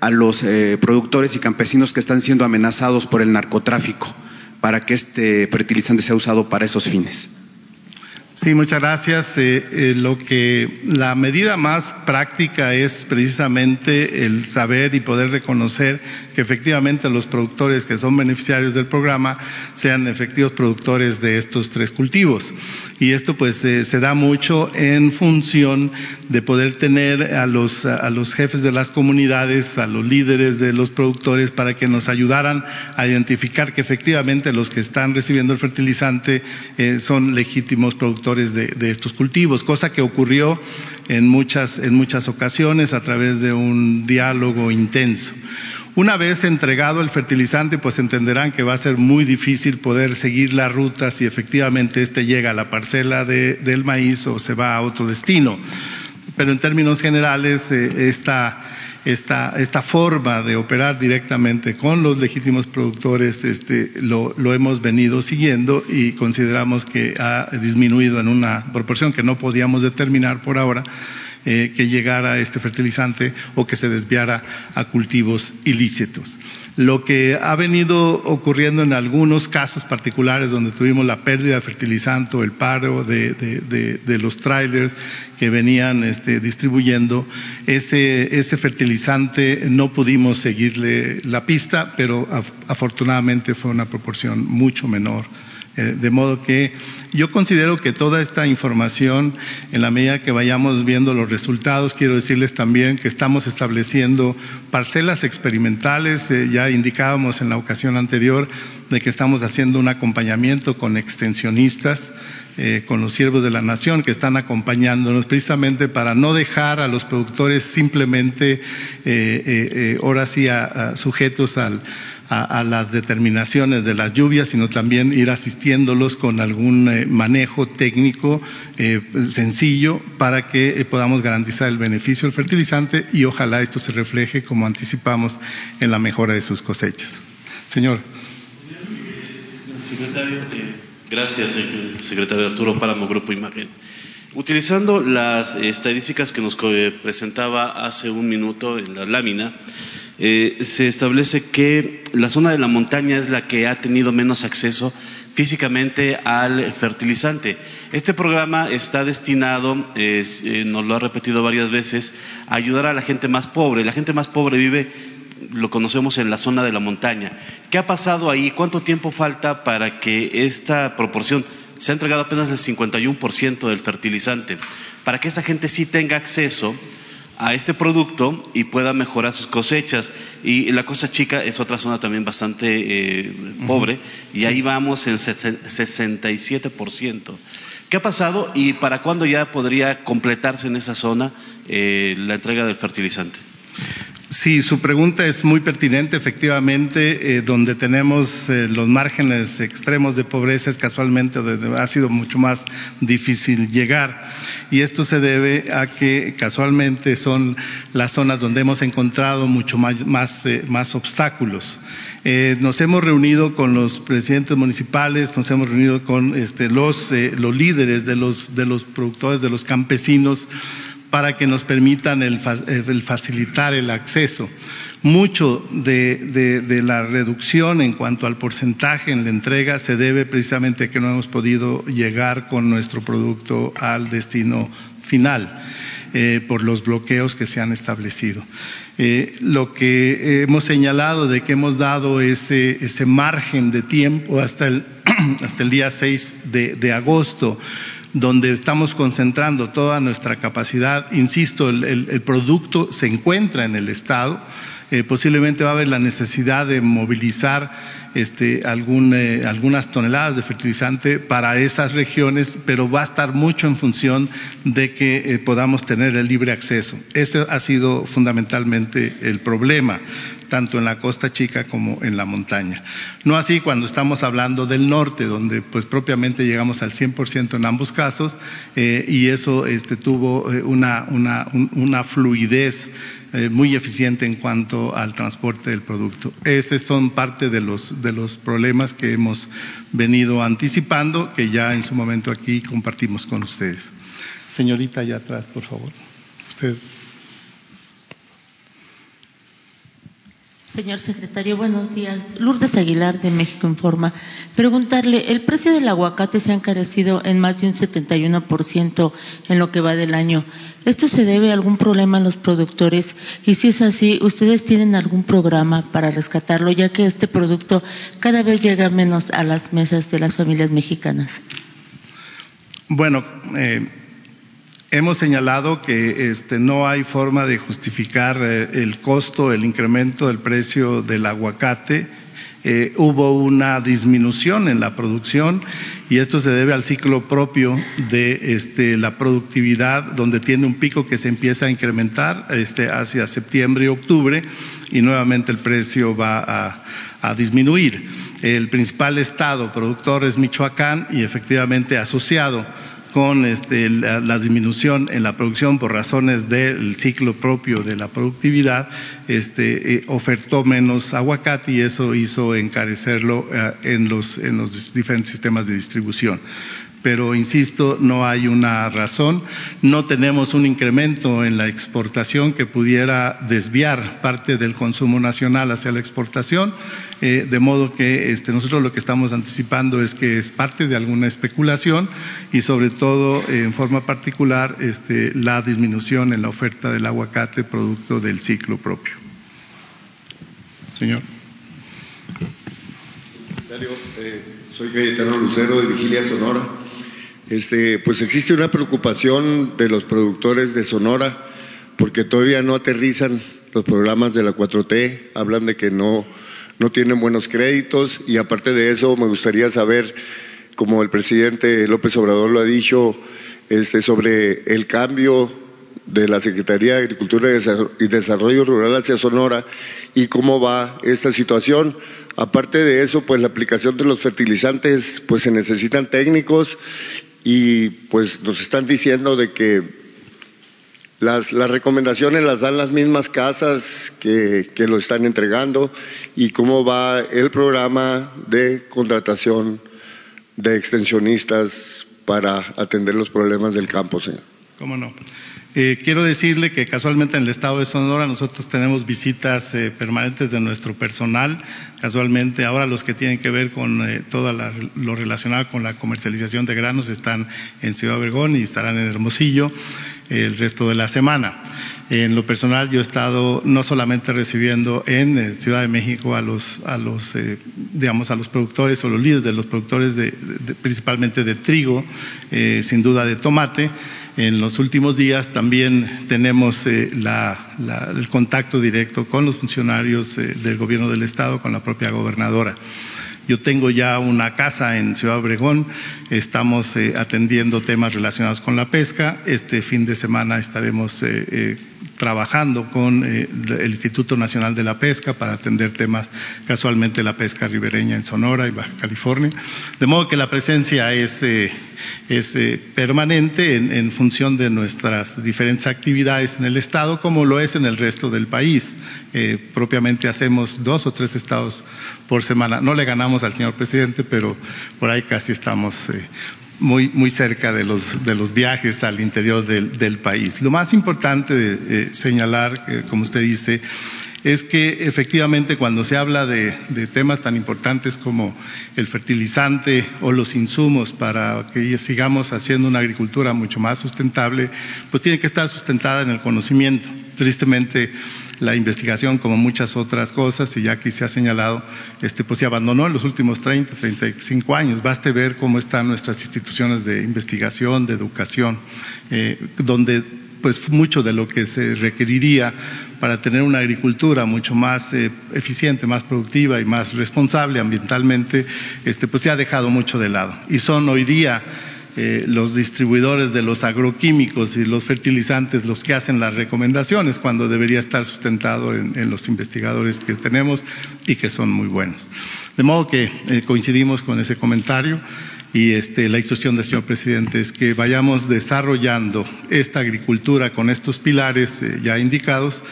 a los eh, productores y campesinos que están siendo amenazados por el narcotráfico para que este fertilizante sea usado para esos fines? Sí, muchas gracias. Eh, eh, lo que la medida más práctica es precisamente el saber y poder reconocer que efectivamente los productores que son beneficiarios del programa sean efectivos productores de estos tres cultivos y esto pues eh, se da mucho en función de poder tener a los, a los jefes de las comunidades, a los líderes de los productores para que nos ayudaran a identificar que efectivamente los que están recibiendo el fertilizante eh, son legítimos productores de, de estos cultivos, cosa que ocurrió en muchas, en muchas ocasiones a través de un diálogo intenso. Una vez entregado el fertilizante, pues entenderán que va a ser muy difícil poder seguir la ruta si efectivamente éste llega a la parcela del maíz o se va a otro destino. Pero en términos generales, eh, esta, esta, forma de operar directamente con los legítimos productores este, lo, lo, hemos venido siguiendo y consideramos que ha disminuido en una proporción que no podíamos determinar por ahora eh, que llegara este fertilizante o que se desviara a cultivos ilícitos. Lo que ha venido ocurriendo en algunos casos particulares donde tuvimos la pérdida de fertilizante o el paro de, los trailers que venían este, distribuyendo, ese, ese, fertilizante no pudimos seguirle la pista, pero afortunadamente fue una proporción mucho menor eh, de modo que yo considero que toda esta información, en la medida que vayamos viendo los resultados, quiero decirles también que estamos estableciendo parcelas experimentales, eh, ya indicábamos en la ocasión anterior de que estamos haciendo un acompañamiento con extensionistas. Eh, con los siervos de la nación que están acompañándonos precisamente para no dejar a los productores simplemente ahora sí sujetos al, a, las determinaciones de las lluvias, sino también ir asistiéndolos con algún eh, manejo técnico eh, sencillo para que eh, podamos garantizar el beneficio del fertilizante y ojalá esto se refleje, como anticipamos, en la mejora de sus cosechas. Señor. Secretario, gracias, secretario Arturo Páramo, Grupo Imagen. Utilizando las estadísticas que nos presentaba hace un minuto en la lámina, eh, se establece que la zona de la montaña es la que ha tenido menos acceso físicamente al fertilizante. Este programa está destinado, eh, nos lo ha repetido varias veces, a ayudar a la gente más pobre. La gente más pobre vive, lo conocemos en la zona de la montaña. ¿Qué ha pasado ahí? ¿Cuánto tiempo falta para que esta proporción se ha entregado apenas el 51% del fertilizante? Para que esta gente sí tenga acceso a este producto y pueda mejorar sus cosechas. Y la Costa Chica es otra zona también bastante eh, pobre y ahí vamos en 67%. ¿Qué ha pasado y para cuándo ya podría completarse en esa zona eh, la entrega del fertilizante? Sí, su pregunta es muy pertinente. Efectivamente, eh, donde tenemos eh, los márgenes extremos de pobreza es casualmente donde ha sido mucho más difícil llegar. Y esto se debe a que casualmente son las zonas donde hemos encontrado mucho más, más, eh, más obstáculos. nos hemos reunido con los presidentes municipales, nos hemos reunido con este, los, los líderes de los, de los productores, de los campesinos para que nos permitan el, facilitar el acceso. Mucho de, la reducción en cuanto al porcentaje en la entrega se debe precisamente a que no hemos podido llegar con nuestro producto al destino final eh, por los bloqueos que se han establecido. Eh, lo que hemos señalado de que hemos dado ese, margen de tiempo hasta el, hasta el día 6 de agosto donde estamos concentrando toda nuestra capacidad. Insisto, el, producto se encuentra en el Estado. eh, posiblemente va a haber la necesidad de movilizar este, eh, algunas toneladas de fertilizante para esas regiones, pero va a estar mucho en función de que podamos tener el libre acceso. Ese ha sido fundamentalmente el problema tanto en la costa chica como en la montaña. No así cuando estamos hablando del norte, donde pues propiamente llegamos al 100% en ambos casos eh, y eso este, tuvo eh, una, fluidez eh, muy eficiente en cuanto al transporte del producto. Esos son parte de los, de los problemas que hemos venido anticipando, que ya en su momento aquí compartimos con ustedes. Señorita, allá atrás, por favor. Usted. Señor secretario, buenos días. Lourdes Aguilar de México Informa. Preguntarle, el precio del aguacate se ha encarecido en más de un 71% en lo que va del año. ¿Esto se debe a algún problema en los productores? Y si es así, ¿ustedes tienen algún programa para rescatarlo, ya que este producto cada vez llega menos a las mesas de las familias mexicanas? Bueno, eh, Hemos señalado que este, no hay forma de justificar eh, el costo, el incremento del precio del aguacate. Eh, hubo una disminución en la producción y esto se debe al ciclo propio de este, la productividad, donde tiene un pico que se empieza a incrementar este, hacia septiembre y octubre y nuevamente el precio va a, a disminuir. El principal estado productor es Michoacán y efectivamente asociado con este, la, disminución en la producción por razones del ciclo propio de la productividad, este, eh, ofertó menos aguacate y eso hizo encarecerlo eh, en, los, en los diferentes sistemas de distribución pero insisto, no hay una razón. No tenemos un incremento en la exportación que pudiera desviar parte del consumo nacional hacia la exportación, eh, de modo que este, nosotros lo que estamos anticipando es que es parte de alguna especulación y sobre todo eh, en forma particular este, la disminución en la oferta del aguacate producto del ciclo propio. Señor. Eh, soy Cayetano Lucero de Vigilia Sonora. Este, pues existe una preocupación de los productores de Sonora porque todavía no aterrizan los programas de la 4T, hablan de que no, no tienen buenos créditos y aparte de eso me gustaría saber, como el presidente López Obrador lo ha dicho, este, sobre el cambio de la Secretaría de Agricultura y Desarrollo Rural hacia Sonora y cómo va esta situación. Aparte de eso, pues la aplicación de los fertilizantes, pues se necesitan técnicos y pues nos están diciendo de que las, las recomendaciones las dan las mismas casas que, que lo están entregando y cómo va el programa de contratación de extensionistas para atender los problemas del campo, señor. ¿Cómo no? Eh, quiero decirle que casualmente en el estado de Sonora nosotros tenemos visitas eh, permanentes de nuestro personal. Casualmente ahora los que tienen que ver con eh, todo lo relacionado con la comercialización de granos están en Ciudad Obregón y estarán en Hermosillo el resto de la semana. En lo personal yo he estado no solamente recibiendo en Ciudad de México a los, a los digamos, a los productores o los líderes de los productores de, principalmente de trigo, sin duda de tomate, en los últimos días también tenemos eh, el contacto directo con los funcionarios eh, del gobierno del estado, con la propia gobernadora. Yo tengo ya una casa en Ciudad Obregón, estamos eh, atendiendo temas relacionados con la pesca. Este fin de semana estaremos trabajando con el Instituto Nacional de la Pesca para atender temas casualmente la pesca ribereña en Sonora y Baja California. De modo que la presencia es es eh, permanente en, función de nuestras diferentes actividades en el Estado, como lo es en el resto del país. Eh, propiamente hacemos dos o tres estados por semana. No le ganamos al señor presidente, pero por ahí casi estamos eh, muy, muy cerca de los, de los viajes al interior del, del país. Lo más importante de señalar, como usted dice, es que efectivamente cuando se habla de, temas tan importantes como el fertilizante o los insumos para que sigamos haciendo una agricultura mucho más sustentable, pues tiene que estar sustentada en el conocimiento. Tristemente, la investigación, como muchas otras cosas, y ya aquí se ha señalado, este, pues se abandonó en los últimos 30, 35 años. Baste ver cómo están nuestras instituciones de investigación, de educación, eh, donde pues mucho de lo que se requeriría para tener una agricultura mucho más eh, eficiente, más productiva y más responsable ambientalmente, este, pues se ha dejado mucho de lado. Y son hoy día eh, los distribuidores de los agroquímicos y los fertilizantes los que hacen las recomendaciones cuando debería estar sustentado en, los investigadores que tenemos y que son muy buenos. De modo que eh, coincidimos con ese comentario y este, la instrucción del señor presidente es que vayamos desarrollando esta agricultura con estos pilares eh, ya indicados,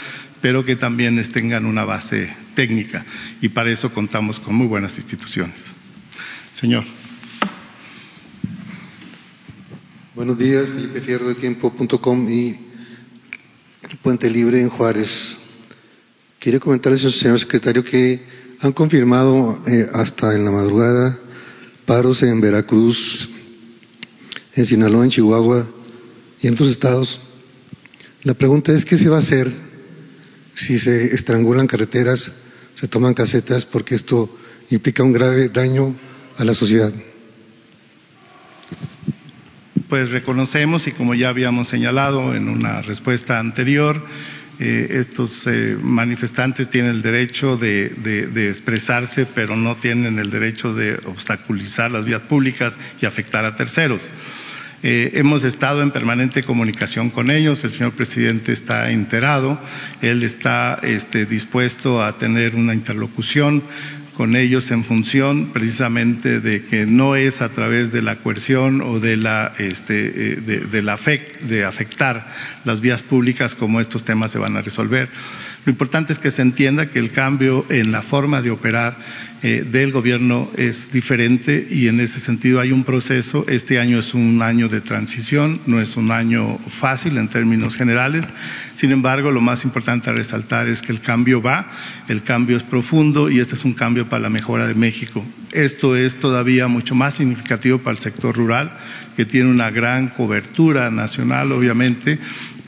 pero que también tengan una base técnica y para eso contamos con muy buenas instituciones. Señor. Buenos días, Felipe Fierro de Tiempo.com y Puente Libre en Juárez. Quería comentarles, señor secretario, que han confirmado eh, hasta en la madrugada paros en Veracruz, en Sinaloa, en Chihuahua y en otros estados. La pregunta es, ¿qué se va a hacer si se estrangulan carreteras, se toman casetas, porque esto implica un grave daño a la sociedad? Pues reconocemos y como ya habíamos señalado en una respuesta anterior, eh, estos eh, manifestantes tienen el derecho de, expresarse, pero no tienen el derecho de obstaculizar las vías públicas y afectar a terceros. Eh, hemos estado en permanente comunicación con ellos, el señor presidente está enterado, él está este, dispuesto a tener una interlocución con ellos en función precisamente de que no es a través de la coerción o de la este, eh, de, la afectar las vías públicas como estos temas se van a resolver. Lo importante es que se entienda que el cambio en la forma de operar eh, del gobierno es diferente y en ese sentido hay un proceso. Este año es un año de transición, no es un año fácil en términos generales. Sin embargo, lo más importante a resaltar es que el cambio va, el cambio es profundo y este es un cambio para la mejora de México. Esto es todavía mucho más significativo para el sector rural, que tiene una gran cobertura nacional, obviamente,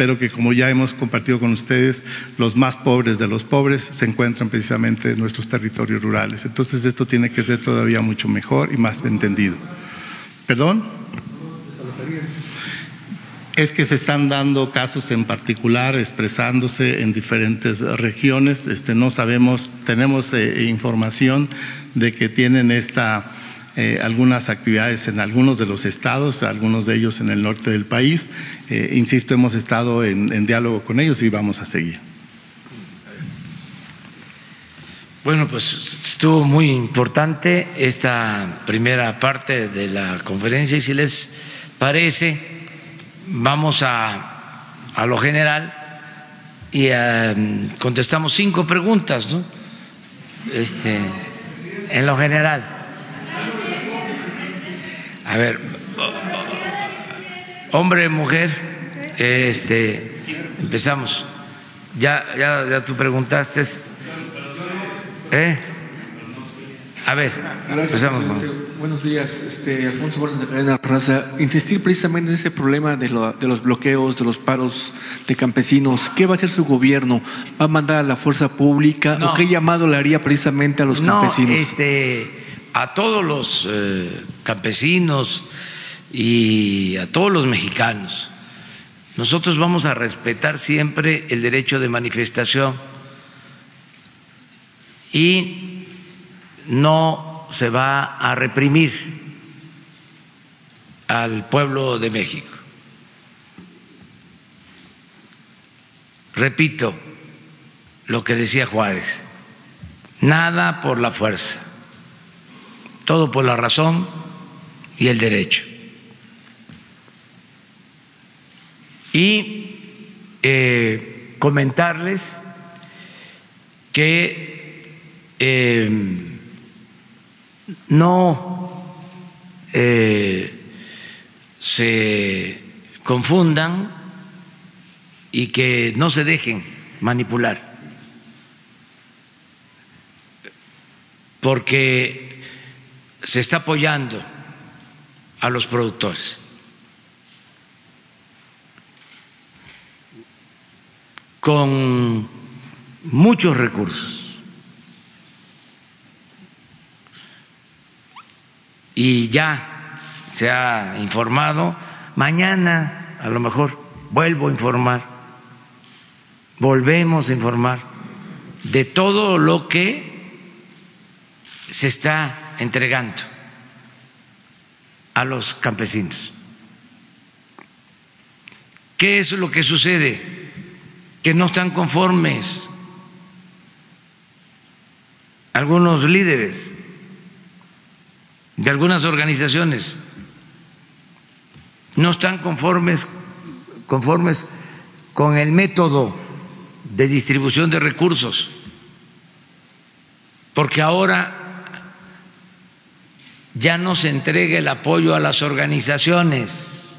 pero que como ya hemos compartido con ustedes, los más pobres de los pobres se encuentran precisamente en nuestros territorios rurales. Entonces esto tiene que ser todavía mucho mejor y más entendido. ¿Perdón? Es que se están dando casos en particular expresándose en diferentes regiones. Este, no sabemos, tenemos eh, información de que tienen esta eh, algunas actividades en algunos de los estados, algunos de ellos en el norte del país. Eh, insisto, hemos estado en, diálogo con ellos y vamos a seguir. Bueno, pues estuvo muy importante esta primera parte de la conferencia y si les parece, vamos a, a lo general y eh, contestamos cinco preguntas, ¿no? Este, en lo general. A ver, hombre, mujer, este, empezamos. Ya, ya, ya tú preguntaste. ¿Eh? A ver, empezamos. Buenos días, este, Alfonso Borges de Cadena Raza. Insistir precisamente en ese problema de, de, los bloqueos, de los paros de campesinos. ¿Qué va a hacer su gobierno? ¿Va a mandar a la fuerza pública? ¿O qué llamado le haría precisamente a los campesinos? Este, a todos los eh, campesinos y a todos los mexicanos. Nosotros vamos a respetar siempre el derecho de manifestación y no se va a reprimir al pueblo de México. Repito lo que decía Juárez, nada por la fuerza todo por la razón y el derecho. Y eh, comentarles que eh, no eh, se confundan y que no se dejen manipular, porque se está apoyando a los productores. con muchos recursos. Y ya se ha informado, mañana a lo mejor vuelvo a informar, volvemos a informar de todo lo que se está entregando a los campesinos. ¿Qué es lo que sucede? Que no están conformes algunos líderes de algunas organizaciones no están conformes conformes con el método de distribución de recursos, porque ahora ya no se entrega el apoyo a las organizaciones,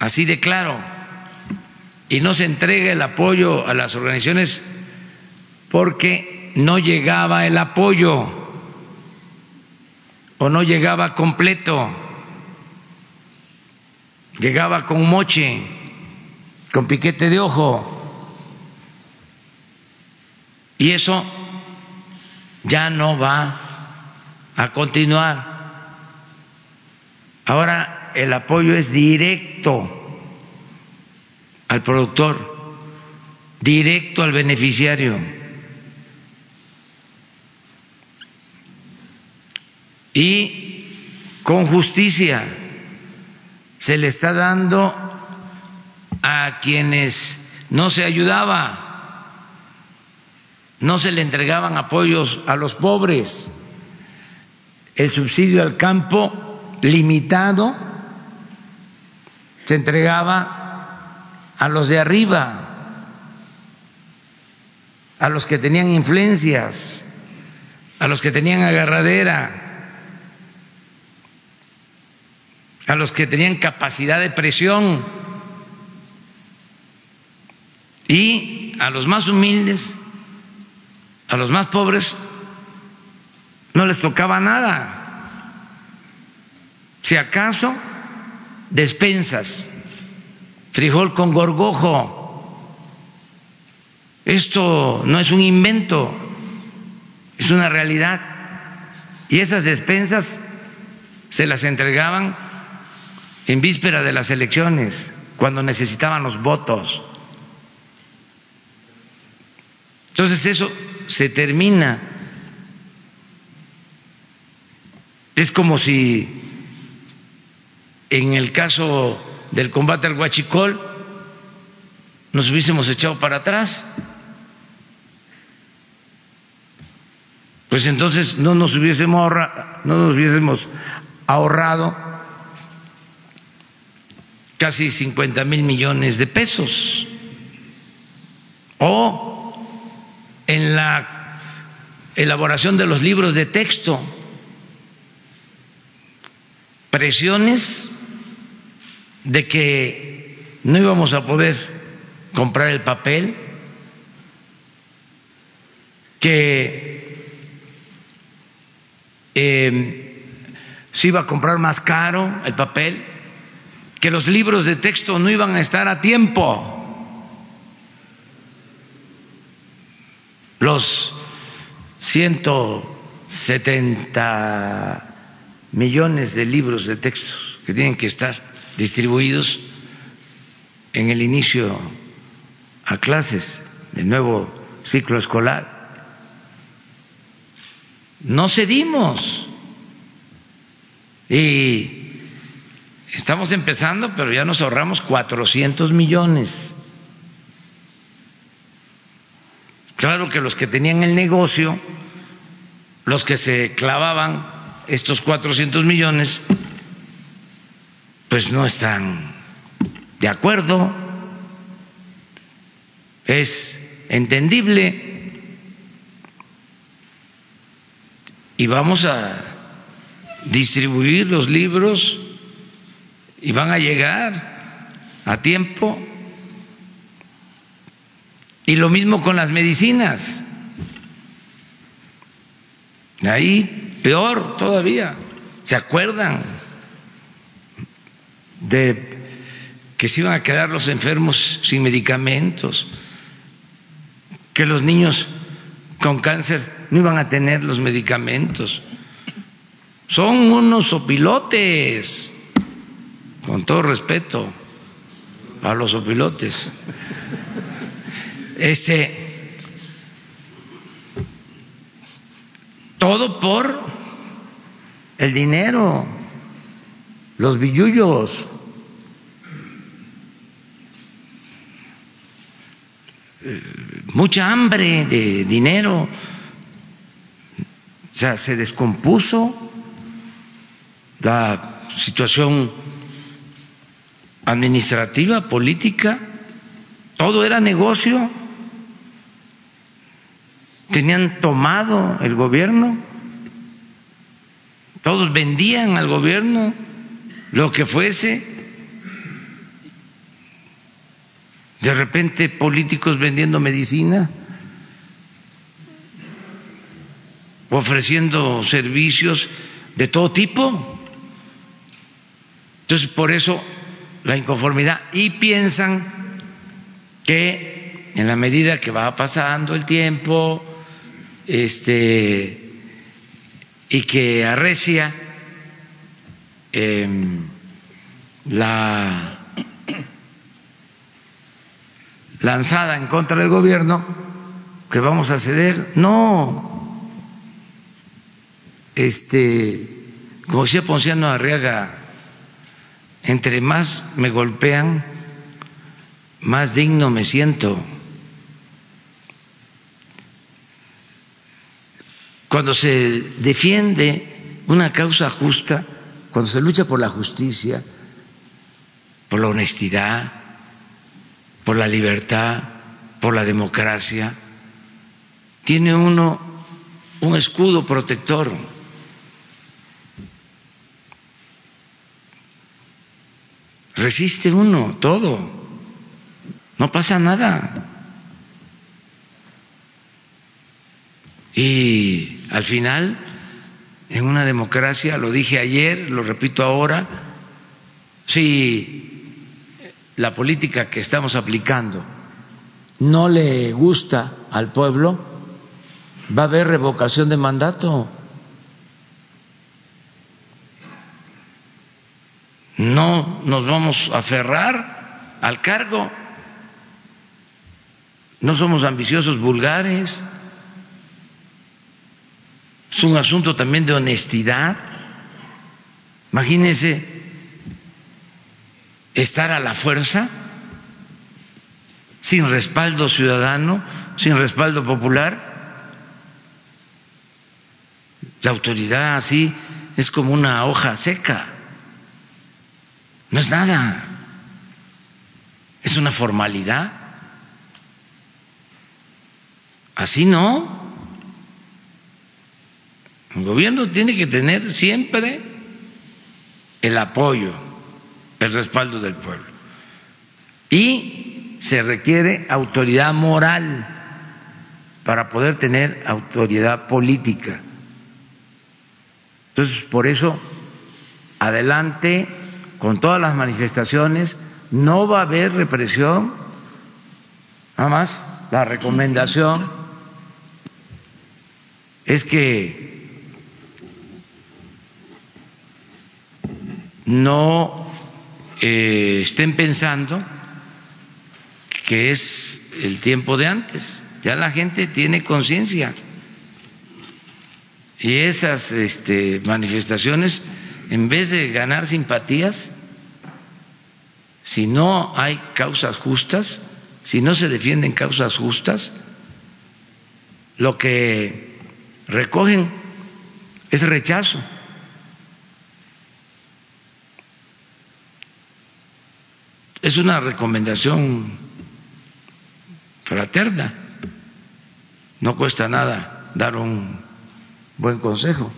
así de claro, y no se entrega el apoyo a las organizaciones porque no llegaba el apoyo o no llegaba completo, llegaba con moche, con piquete de ojo. Y eso ya no va a continuar. Ahora el apoyo es directo al productor, directo al beneficiario. Y con justicia se le está dando a quienes no se ayudaba, no se le entregaban apoyos a los pobres, el subsidio al campo limitado se entregaba a los de arriba, a los que tenían influencias, a los que tenían agarradera, a los que tenían capacidad de presión y a los más humildes, a los más pobres, no les tocaba nada. Si acaso, despensas, frijol con gorgojo. Esto no es un invento, es una realidad. Y esas despensas se las entregaban en víspera de las elecciones, cuando necesitaban los votos. Entonces eso se termina. Es como si en el caso del combate al huachicol nos hubiésemos echado para atrás. Pues entonces no nos hubiésemos ahorrado, no nos hubiésemos ahorrado casi 50 mil millones de pesos. O en la elaboración de los libros de texto, presiones de que no íbamos a poder comprar el papel, que eh, se iba a comprar más caro el papel, que los libros de texto no iban a estar a tiempo. Los 170 millones de libros de textos que tienen que estar distribuidos en el inicio a clases del nuevo ciclo escolar. No cedimos. Y Estamos empezando, pero ya nos ahorramos 400 millones. Claro que los que tenían el negocio, los que se clavaban estos 400 millones, pues no están de acuerdo. Es entendible. Y vamos a distribuir los libros y van a llegar a tiempo. Y lo mismo con las medicinas. Ahí peor todavía. ¿Se acuerdan de que se iban a quedar los enfermos sin medicamentos? Que los niños con cáncer no iban a tener los medicamentos. Son unos opilotes con todo respeto, a los opilotes. Este, todo por el dinero, los billullos. Eh, mucha hambre de dinero, o sea, se descompuso la situación administrativa, política, todo era negocio, tenían tomado el gobierno, todos vendían al gobierno lo que fuese, de repente políticos vendiendo medicina, ofreciendo servicios de todo tipo. Entonces, por eso la inconformidad. Y piensan que en la medida que va pasando el tiempo este y que arrecia em, la lanzada en contra del gobierno que vamos a ceder no este como decía Ponciano Arriaga entre más me golpean, más digno me siento. Cuando se defiende una causa justa, cuando se lucha por la justicia, por la honestidad, por la libertad, por la democracia, tiene uno un escudo protector. resiste uno todo, no pasa nada. Y al final, en una democracia, lo dije ayer, lo repito ahora, si la política que estamos aplicando no le gusta al pueblo, va a haber revocación de mandato. no nos vamos a aferrar al cargo, no somos ambiciosos vulgares, es un asunto también de honestidad. Imagínense estar a la fuerza, sin respaldo ciudadano, sin respaldo popular. La autoridad así es como una hoja seca. No es nada, es una formalidad. Así no. El gobierno tiene que tener siempre el apoyo, el respaldo del pueblo. Y se requiere autoridad moral para poder tener autoridad política. Entonces, por eso, adelante con todas las manifestaciones, no va a haber represión, nada más la recomendación es que no eh, estén pensando que es el tiempo de antes, ya la gente tiene conciencia y esas este, manifestaciones en vez de ganar simpatías, si no hay causas justas, si no se defienden causas justas, lo que recogen es rechazo. Es una recomendación fraterna. No cuesta nada dar un buen consejo.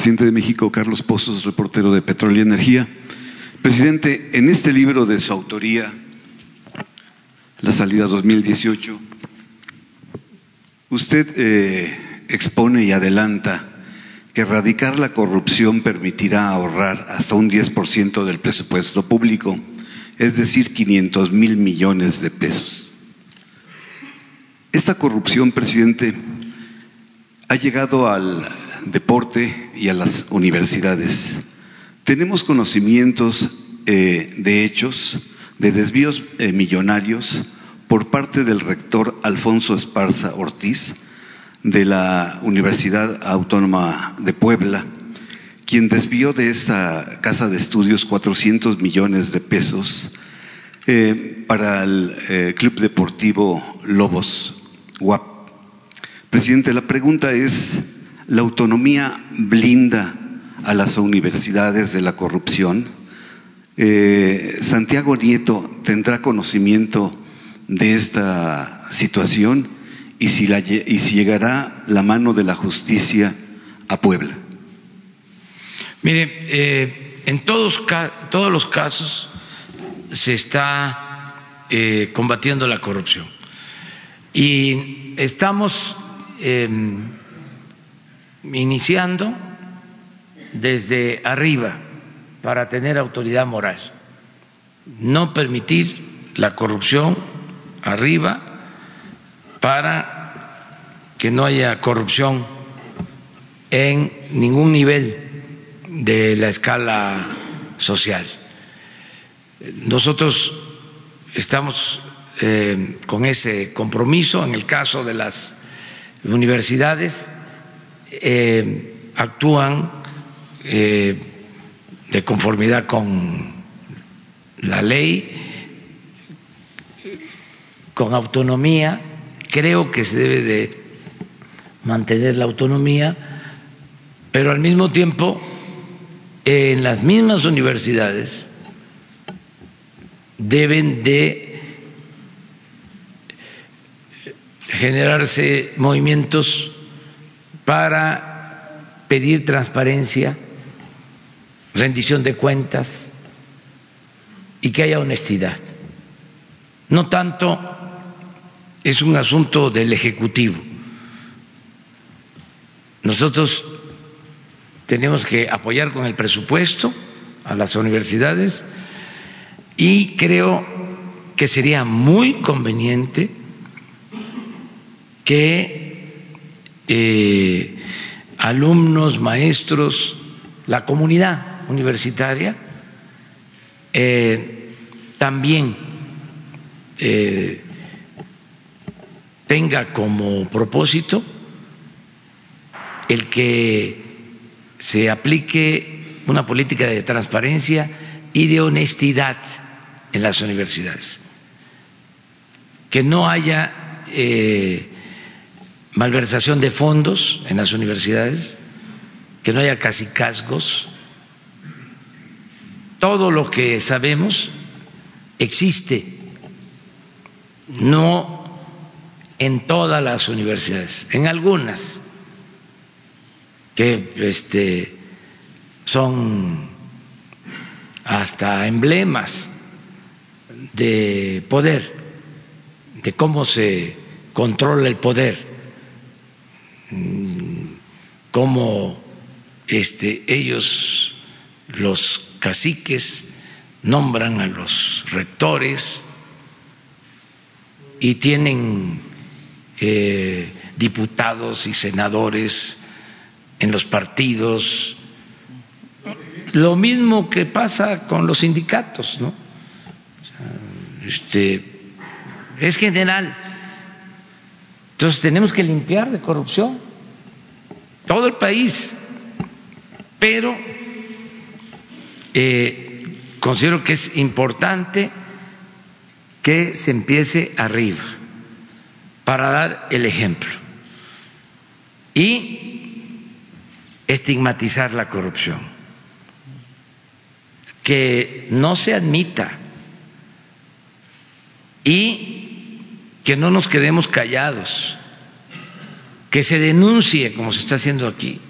presidente de México, Carlos Pozos, reportero de Petróleo y Energía. Presidente, en este libro de su autoría, La salida 2018, usted eh, expone y adelanta que erradicar la corrupción permitirá ahorrar hasta un 10% del presupuesto público, es decir, 500 mil millones de pesos. Esta corrupción, presidente, ha llegado al deporte y a las universidades. Tenemos conocimientos eh, de hechos de desvíos eh, millonarios por parte del rector Alfonso Esparza Ortiz de la Universidad Autónoma de Puebla, quien desvió de esta casa de estudios 400 millones de pesos eh, para el eh, Club Deportivo Lobos Guap. Presidente, la pregunta es, ¿la autonomía blinda a las universidades de la corrupción? Eh, Santiago Nieto tendrá conocimiento de esta situación y si, llegará la mano de la justicia a Puebla. Mire, eh, en todos, todos los casos se está eh, combatiendo la corrupción y estamos em, iniciando desde arriba para tener autoridad moral, no permitir la corrupción arriba para que no haya corrupción en ningún nivel de la escala social. Nosotros estamos eh, con ese compromiso en el caso de las universidades, eh, actúan eh, de conformidad con la ley, con autonomía. Creo que se debe de mantener la autonomía, pero al mismo tiempo en las mismas universidades deben de generarse movimientos para pedir transparencia rendición de cuentas y que haya honestidad. No tanto es un asunto del Ejecutivo. Nosotros tenemos que apoyar con el presupuesto a las universidades y creo que sería muy conveniente que eh, alumnos, maestros, la comunidad universitaria eh, también eh, tenga como propósito el que se aplique una política de transparencia y de honestidad en las universidades, que no haya eh, malversación de fondos en las universidades, que no haya casicazgos. Todo lo que sabemos existe, no en todas las universidades, en algunas que este, son hasta emblemas de poder, de cómo se controla el poder, cómo este, ellos los caciques nombran a los rectores y tienen eh, diputados y senadores en los partidos. Lo mismo que pasa con los sindicatos, ¿no? Este, es general. Entonces tenemos que limpiar de corrupción todo el país, pero eh, considero que es importante que se empiece arriba para dar el ejemplo y estigmatizar la corrupción, que no se admita y que no nos quedemos callados, que se denuncie como se está haciendo aquí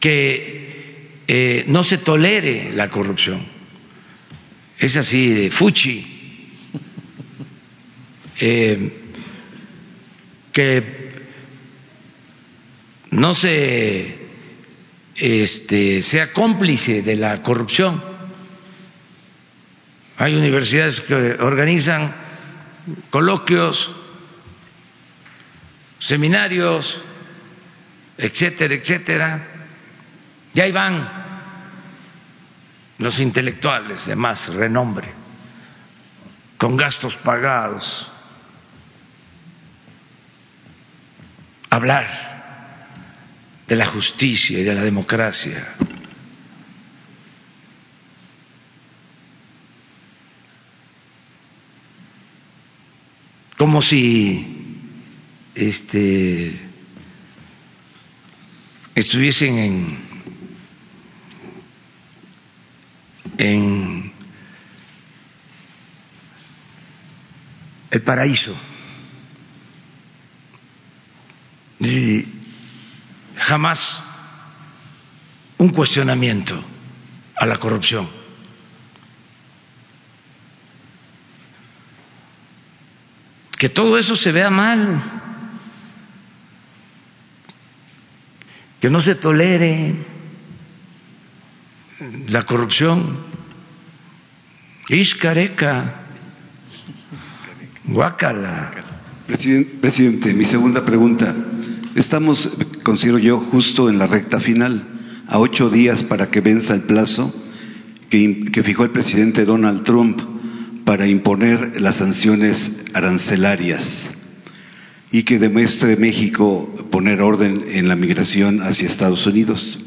que eh, no se tolere la corrupción. Es así de fuchi. Eh, que no se este, sea cómplice de la corrupción. Hay universidades que organizan coloquios seminarios, etcétera, etcétera. Y ahí van los intelectuales de más renombre, con gastos pagados, hablar de la justicia y de la democracia. Como si este, estuviesen en, en el paraíso. Y jamás un cuestionamiento a la corrupción. Que todo eso se vea mal, que no se tolere la corrupción. Iscareca, guacala. Presidente, presidente, mi segunda pregunta. Estamos, considero yo, justo en la recta final, a ocho días para que venza el plazo que, que fijó el presidente Donald Trump para imponer las sanciones arancelarias y que demuestre México poner orden en la migración hacia Estados Unidos.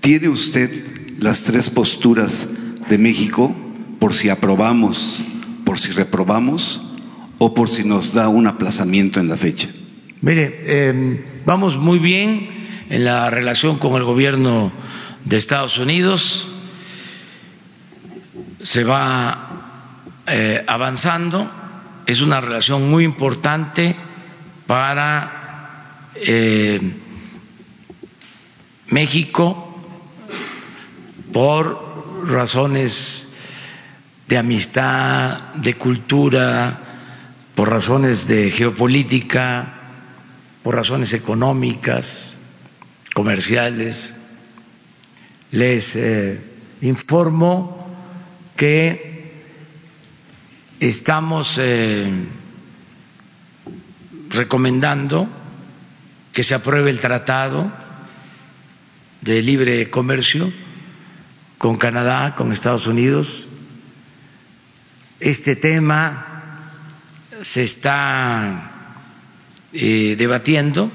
¿Tiene usted las tres posturas de México por si aprobamos, por si reprobamos o por si nos da un aplazamiento en la fecha? Mire, eh, vamos muy bien en la relación con el gobierno de Estados Unidos. Se va eh, avanzando. Es una relación muy importante para eh, México por razones de amistad, de cultura, por razones de geopolítica por razones económicas, comerciales. Les eh, informo que estamos eh, recomendando que se apruebe el tratado de libre comercio con Canadá, con Estados Unidos. Este tema se está eh, debatiendo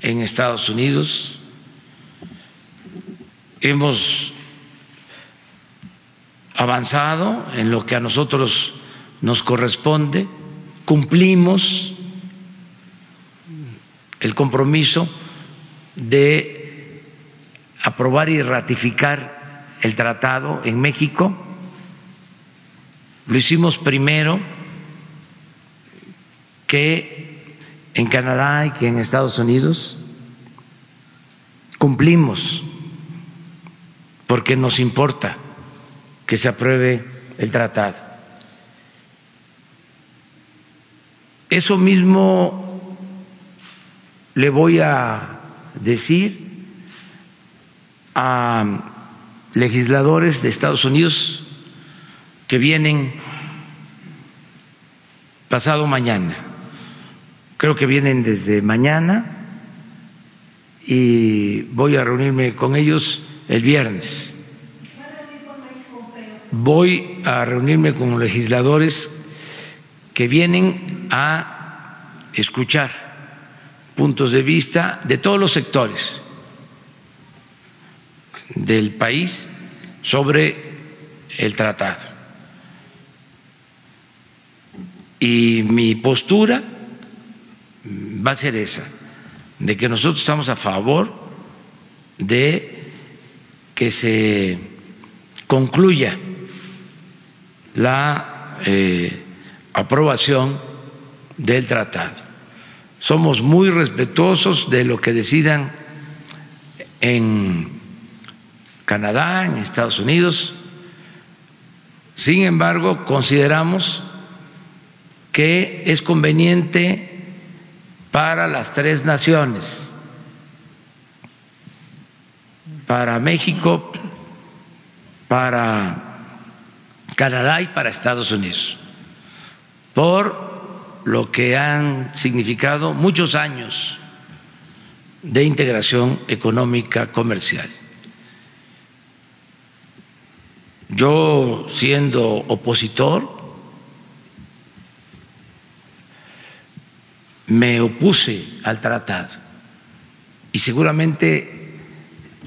en Estados Unidos. Hemos avanzado en lo que a nosotros nos corresponde, cumplimos el compromiso de aprobar y ratificar el tratado en México. Lo hicimos primero que en Canadá y que en Estados Unidos cumplimos porque nos importa que se apruebe el tratado. Eso mismo le voy a decir a legisladores de Estados Unidos que vienen pasado mañana creo que vienen desde mañana y voy a reunirme con ellos el viernes. Voy a reunirme con legisladores que vienen a escuchar puntos de vista de todos los sectores del país sobre el tratado. Y mi postura va a ser esa, de que nosotros estamos a favor de que se concluya la eh, aprobación del tratado. Somos muy respetuosos de lo que decidan en Canadá, en Estados Unidos. Sin embargo, consideramos que es conveniente para las tres naciones, para México, para Canadá y para Estados Unidos, por lo que han significado muchos años de integración económica comercial. Yo, siendo opositor, me opuse al tratado y seguramente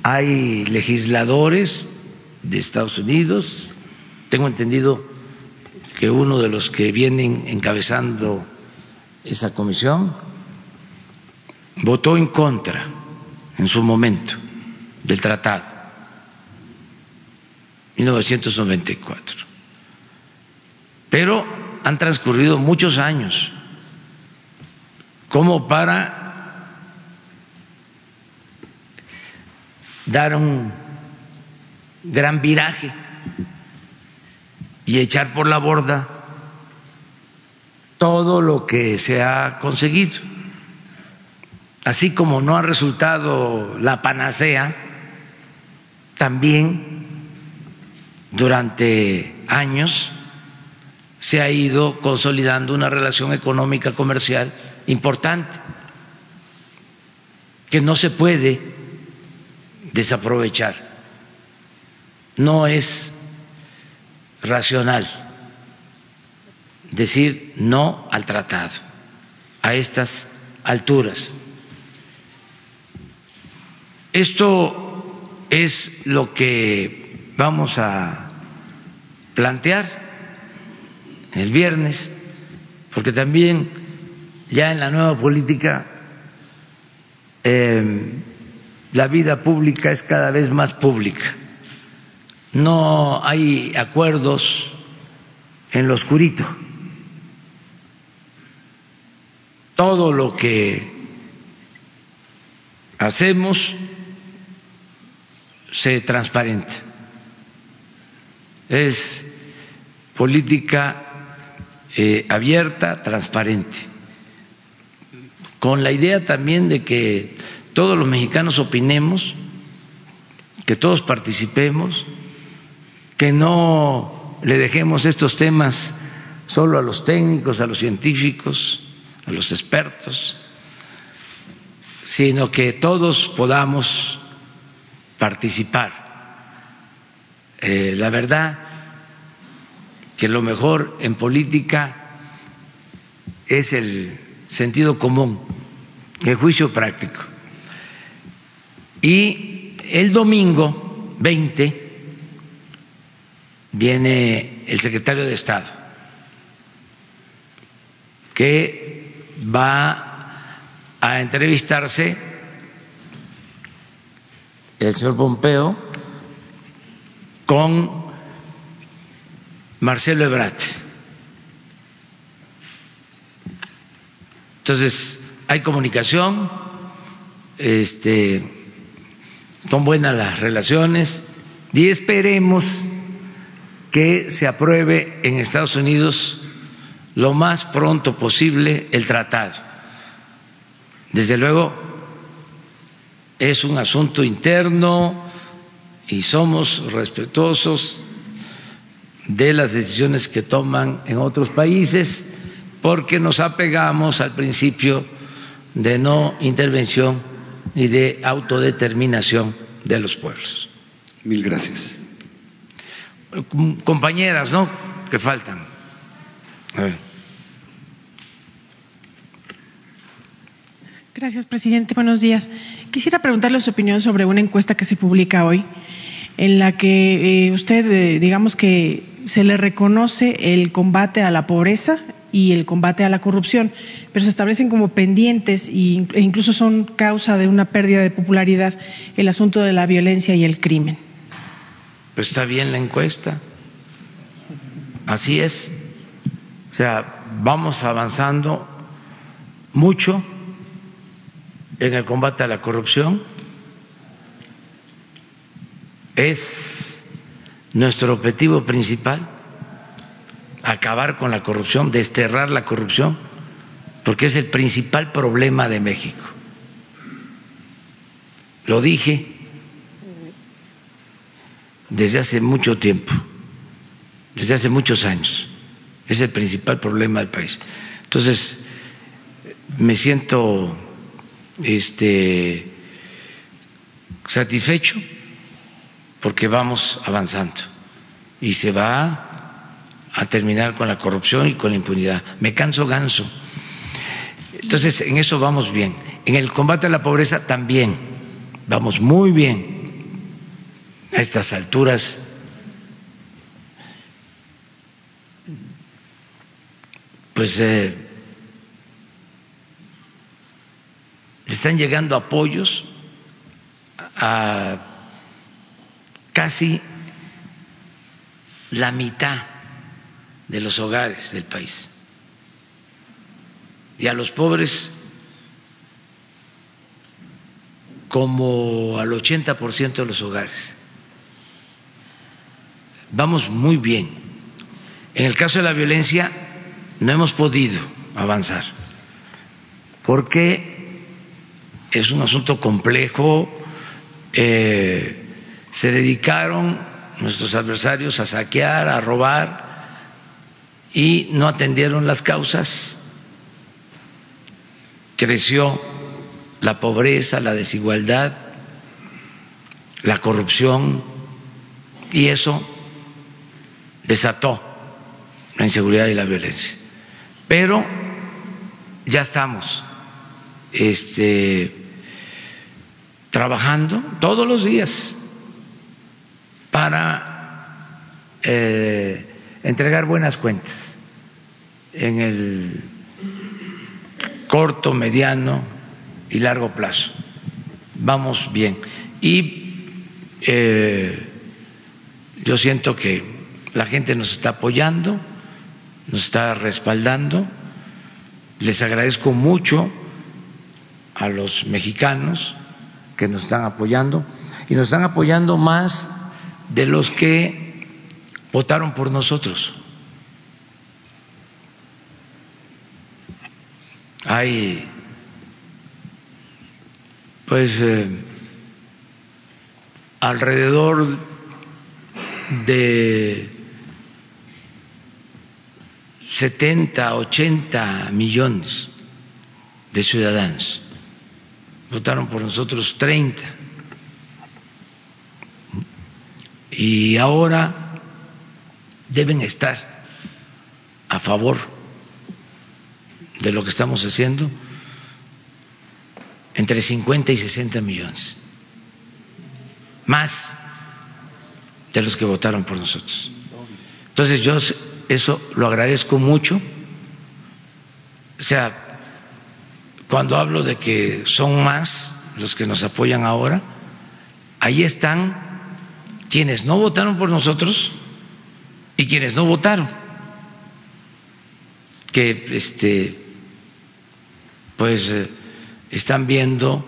hay legisladores de Estados Unidos, tengo entendido que uno de los que vienen encabezando esa comisión votó en contra en su momento del tratado, 1994. Pero han transcurrido muchos años como para dar un gran viraje y echar por la borda todo lo que se ha conseguido. Así como no ha resultado la panacea, también durante años se ha ido consolidando una relación económica comercial importante que no se puede desaprovechar. No es racional decir no al tratado a estas alturas. Esto es lo que vamos a plantear el viernes, porque también ya en la nueva política eh, la vida pública es cada vez más pública no hay acuerdos en lo oscurito. Todo lo que hacemos se transparenta. Es política eh, abierta, transparente, con la idea también de que todos los mexicanos opinemos, que todos participemos que no le dejemos estos temas solo a los técnicos, a los científicos, a los expertos, sino que todos podamos participar. Eh, la verdad que lo mejor en política es el sentido común, el juicio práctico. Y el domingo 20 viene el secretario de Estado, que va a entrevistarse el señor Pompeo con Marcelo Ebrat. Entonces, hay comunicación, este, son buenas las relaciones y esperemos que se apruebe en Estados Unidos lo más pronto posible el tratado. Desde luego, es un asunto interno y somos respetuosos de las decisiones que toman en otros países porque nos apegamos al principio de no intervención y de autodeterminación de los pueblos. Mil gracias compañeras, ¿no? Que faltan. Gracias, presidente. Buenos días. Quisiera preguntarle su opinión sobre una encuesta que se publica hoy, en la que eh, usted, eh, digamos que se le reconoce el combate a la pobreza y el combate a la corrupción, pero se establecen como pendientes e incluso son causa de una pérdida de popularidad el asunto de la violencia y el crimen. Pues está bien la encuesta. Así es. O sea, vamos avanzando mucho en el combate a la corrupción. Es nuestro objetivo principal acabar con la corrupción, desterrar la corrupción, porque es el principal problema de México. Lo dije desde hace mucho tiempo, desde hace muchos años. Es el principal problema del país. Entonces, me siento este, satisfecho porque vamos avanzando y se va a terminar con la corrupción y con la impunidad. Me canso ganso. Entonces, en eso vamos bien. En el combate a la pobreza también vamos muy bien. A estas alturas pues eh, están llegando apoyos a casi la mitad de los hogares del país. Y a los pobres como al 80% de los hogares. Vamos muy bien. En el caso de la violencia no hemos podido avanzar porque es un asunto complejo. Eh, se dedicaron nuestros adversarios a saquear, a robar y no atendieron las causas. Creció la pobreza, la desigualdad, la corrupción y eso desató la inseguridad y la violencia. Pero ya estamos este, trabajando todos los días para eh, entregar buenas cuentas en el corto, mediano y largo plazo. Vamos bien. Y eh, yo siento que la gente nos está apoyando nos está respaldando. Les agradezco mucho a los mexicanos que nos están apoyando y nos están apoyando más de los que votaron por nosotros. Hay pues eh, alrededor de 70, 80 millones de ciudadanos. Votaron por nosotros 30. Y ahora deben estar a favor de lo que estamos haciendo entre 50 y 60 millones, más de los que votaron por nosotros. Entonces yo eso lo agradezco mucho. O sea, cuando hablo de que son más los que nos apoyan ahora, ahí están quienes no votaron por nosotros y quienes no votaron, que este, pues eh, están viendo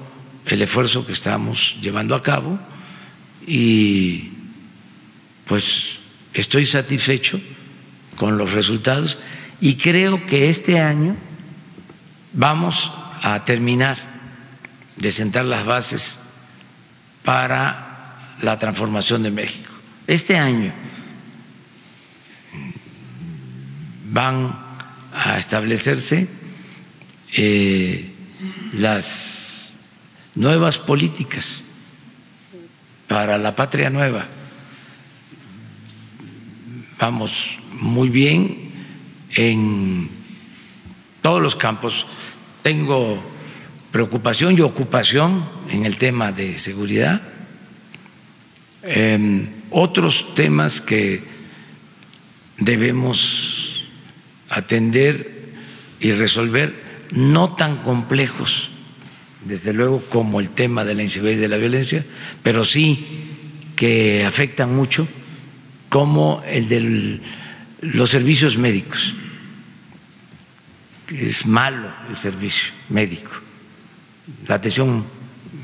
el esfuerzo que estamos llevando a cabo y pues estoy satisfecho con los resultados y creo que este año vamos a terminar de sentar las bases para la transformación de México. Este año van a establecerse eh, las nuevas políticas para la patria nueva. Vamos muy bien en todos los campos. Tengo preocupación y ocupación en el tema de seguridad. Em, otros temas que debemos atender y resolver, no tan complejos, desde luego, como el tema de la inseguridad y de la violencia, pero sí que afectan mucho, como el del los servicios médicos. Es malo el servicio médico, la atención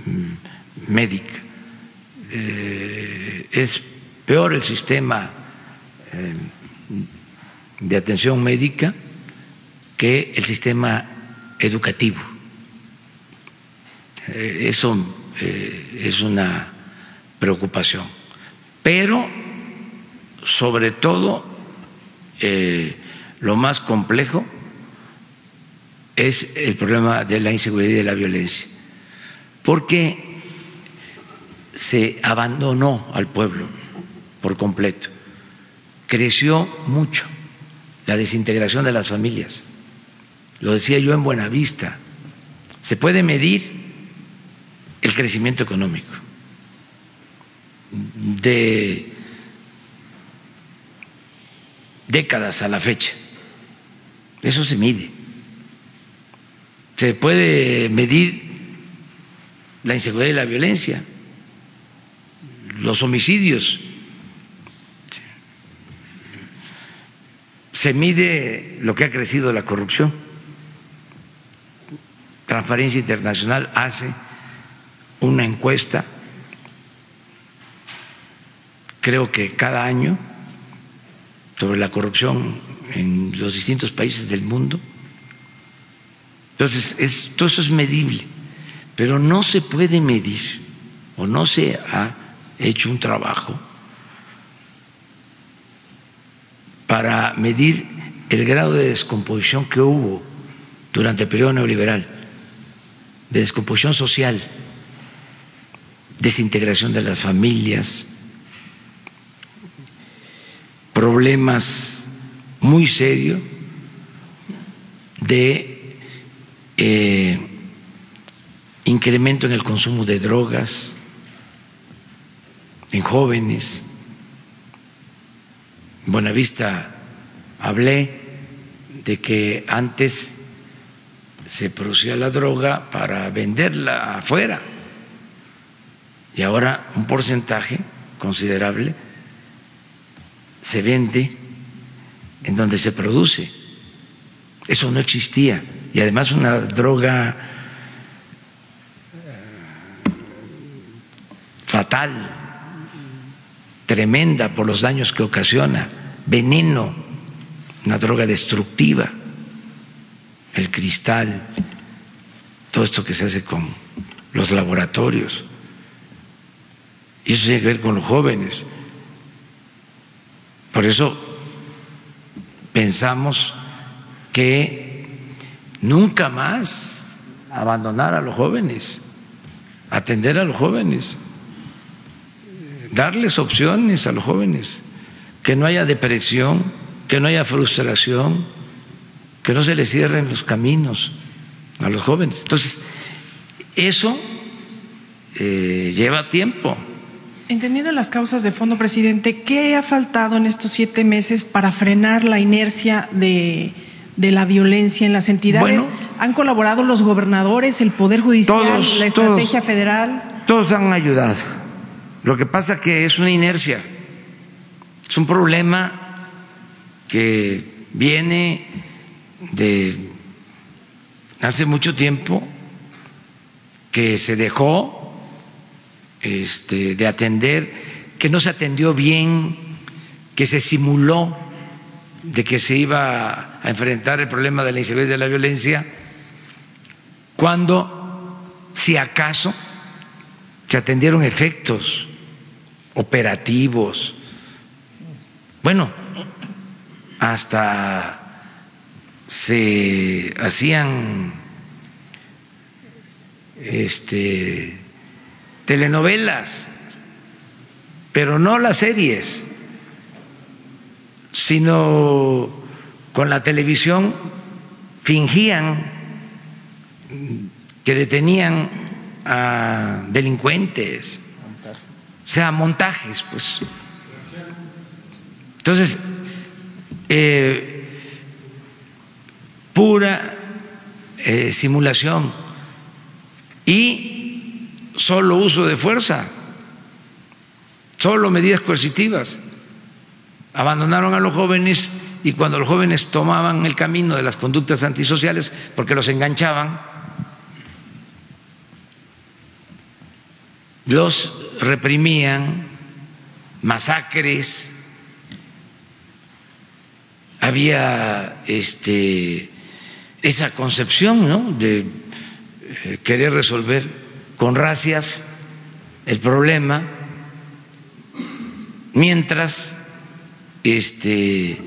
mm, médica. Eh, es peor el sistema eh, de atención médica que el sistema educativo. Eh, eso es una preocupación. Pero, sobre todo, eh, lo más complejo es el problema de la inseguridad y de la violencia, porque se abandonó al pueblo por completo, creció mucho la desintegración de las familias, lo decía yo en Buenavista, se puede medir el crecimiento económico de décadas a la fecha. Eso se mide. Se puede medir la inseguridad y la violencia, los homicidios. Se mide lo que ha crecido la corrupción. Transparencia Internacional hace una encuesta, creo que cada año, sobre la corrupción en los distintos países del mundo. Entonces, todo eso es medible, pero no se puede medir o no se ha hecho un trabajo para medir el grado de descomposición que hubo durante el periodo neoliberal, de descomposición social, desintegración de las familias, problemas muy serio de eh, incremento en el consumo de drogas en jóvenes. En Buenavista hablé de que antes se producía la droga para venderla afuera y ahora un porcentaje considerable se vende en donde se produce. Eso no existía. Y además una droga eh, fatal, tremenda por los daños que ocasiona, veneno, una droga destructiva, el cristal, todo esto que se hace con los laboratorios. Y eso tiene que ver con los jóvenes. Por eso pensamos que nunca más abandonar a los jóvenes, atender a los jóvenes, darles opciones a los jóvenes, que no haya depresión, que no haya frustración, que no se les cierren los caminos a los jóvenes. Entonces, eso eh, lleva tiempo. Entendiendo las causas de fondo, presidente, ¿qué ha faltado en estos siete meses para frenar la inercia de, la violencia en las entidades? ¿Han colaborado los gobernadores, el Poder Judicial, la estrategia federal? Todos han ayudado. Lo que pasa que es una inercia, es un problema que viene de hace mucho tiempo, que se dejó este, de atender, que no se atendió bien, que se simuló de que se iba a enfrentar el problema de la inseguridad y de la violencia, cuando, si acaso, se atendieron efectos operativos, bueno, hasta se hacían este telenovelas, pero no las series, sino con la televisión fingían que detenían a delincuentes, o sea, montajes, pues. Entonces, eh, pura eh, simulación y solo uso de fuerza, solo medidas coercitivas. Abandonaron a los jóvenes y cuando los jóvenes tomaban el camino de las conductas antisociales porque los enganchaban, los reprimían, masacres, había este, esa concepción ¿no? de eh, querer resolver con racias el problema, mientras este,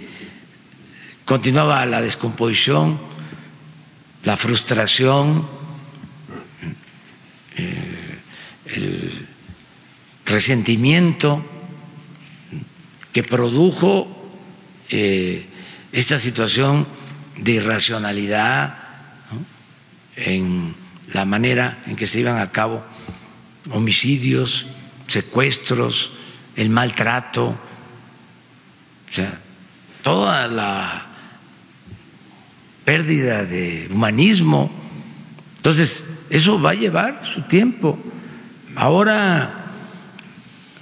continuaba la descomposición la frustración, eh, el resentimiento que produjo eh, esta situación de irracionalidad en la manera en que se iban a cabo homicidios, secuestros, el maltrato, o sea, toda la pérdida de humanismo. Entonces, eso va a llevar su tiempo. Ahora,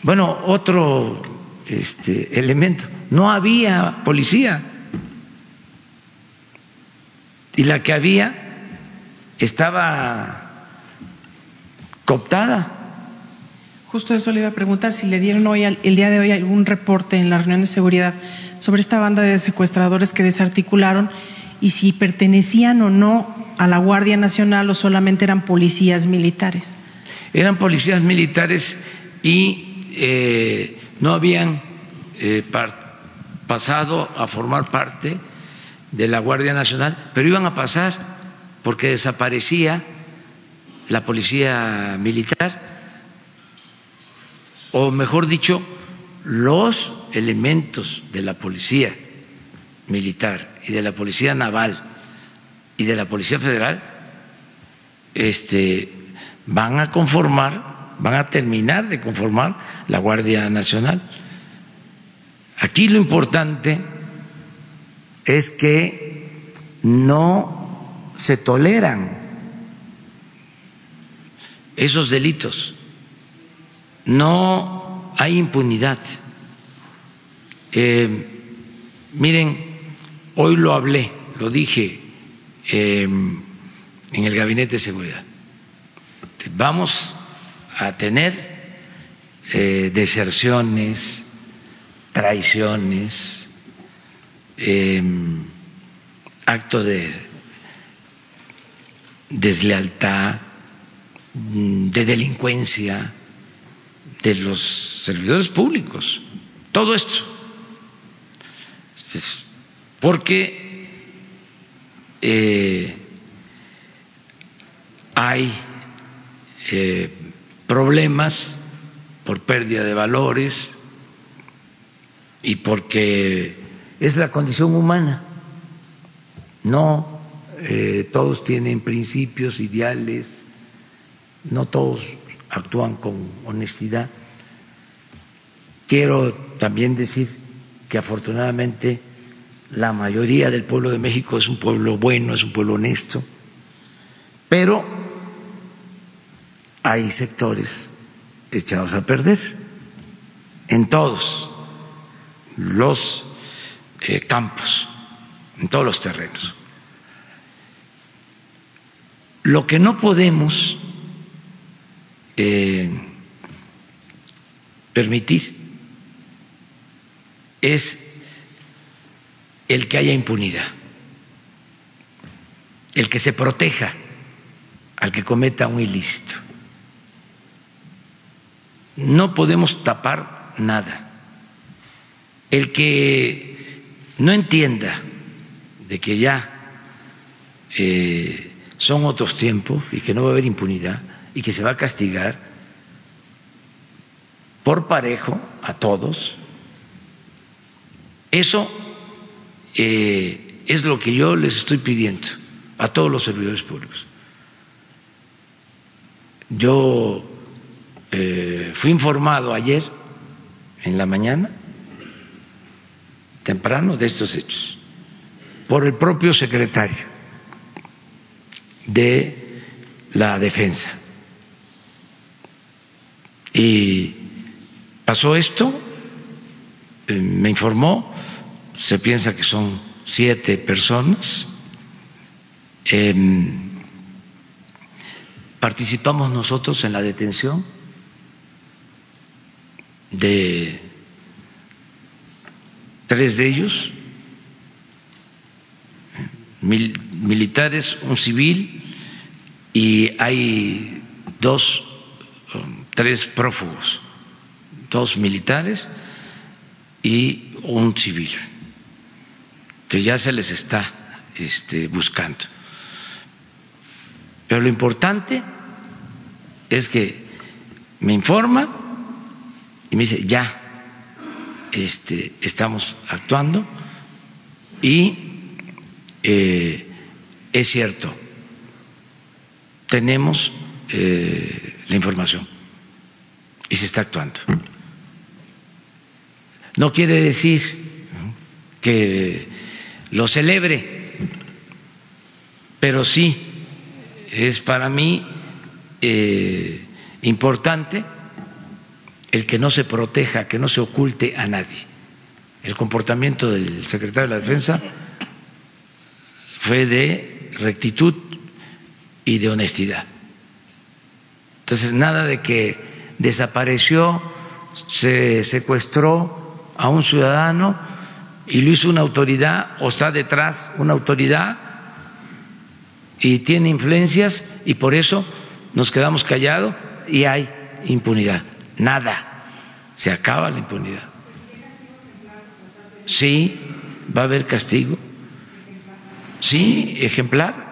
bueno, otro este, elemento, no había policía. Y la que había estaba cooptada. Justo eso le iba a preguntar si le dieron hoy, el día de hoy, algún reporte en la reunión de seguridad sobre esta banda de secuestradores que desarticularon y si pertenecían o no a la Guardia Nacional o solamente eran policías militares. Eran policías militares y eh, no habían eh, pasado a formar parte de la Guardia Nacional, pero iban a pasar porque desaparecía la policía militar, o mejor dicho, los elementos de la policía militar y de la policía naval y de la policía federal este, van a conformar, van a terminar de conformar la Guardia Nacional. Aquí lo importante es que no se toleran esos delitos, no hay impunidad. Eh, miren, hoy lo hablé, lo dije eh, en el Gabinete de Seguridad. Vamos a tener eh, deserciones, traiciones, actos de deslealtad, de delincuencia de los servidores públicos. Todo esto. Porque eh, hay eh, problemas por pérdida de valores y porque es la condición humana. No eh, todos tienen principios, ideales, no todos actúan con honestidad. Quiero también decir que afortunadamente la mayoría del pueblo de México es un pueblo bueno, es un pueblo honesto, pero hay sectores echados a perder en todos los eh, campos, en todos los terrenos. Lo que no podemos eh, permitir es el que haya impunidad, el que se proteja al que cometa un ilícito. No podemos tapar nada. El que no entienda de que ya eh, son otros tiempos y que no va a haber impunidad, y que se va a castigar por parejo a todos. Eso eh, es lo que yo les estoy pidiendo a todos los servidores públicos. Yo eh, fui informado ayer en la mañana, temprano, de estos hechos, por el propio secretario de la defensa y pasó esto, eh, me informó, se piensa que son siete personas. Em, participamos nosotros en la detención de tres de ellos, militares, un civil, y hay dos tres prófugos, dos militares y un civil, que ya se les está este, buscando. Pero lo importante es que me informa y me dice, ya, este, estamos actuando y eh, es cierto, tenemos eh, la información y se está actuando. No quiere decir que lo celebre, pero sí es para mí eh, importante el que no se proteja, que no se oculte a nadie. El comportamiento del secretario de la Defensa fue de rectitud y de honestidad. Entonces, nada de que desapareció, se secuestró a un ciudadano y lo hizo una autoridad o está detrás una autoridad y tiene influencias y por eso nos quedamos callados y hay impunidad. Nada. Se acaba la impunidad. Sí, va a haber castigo. Sí, ejemplar.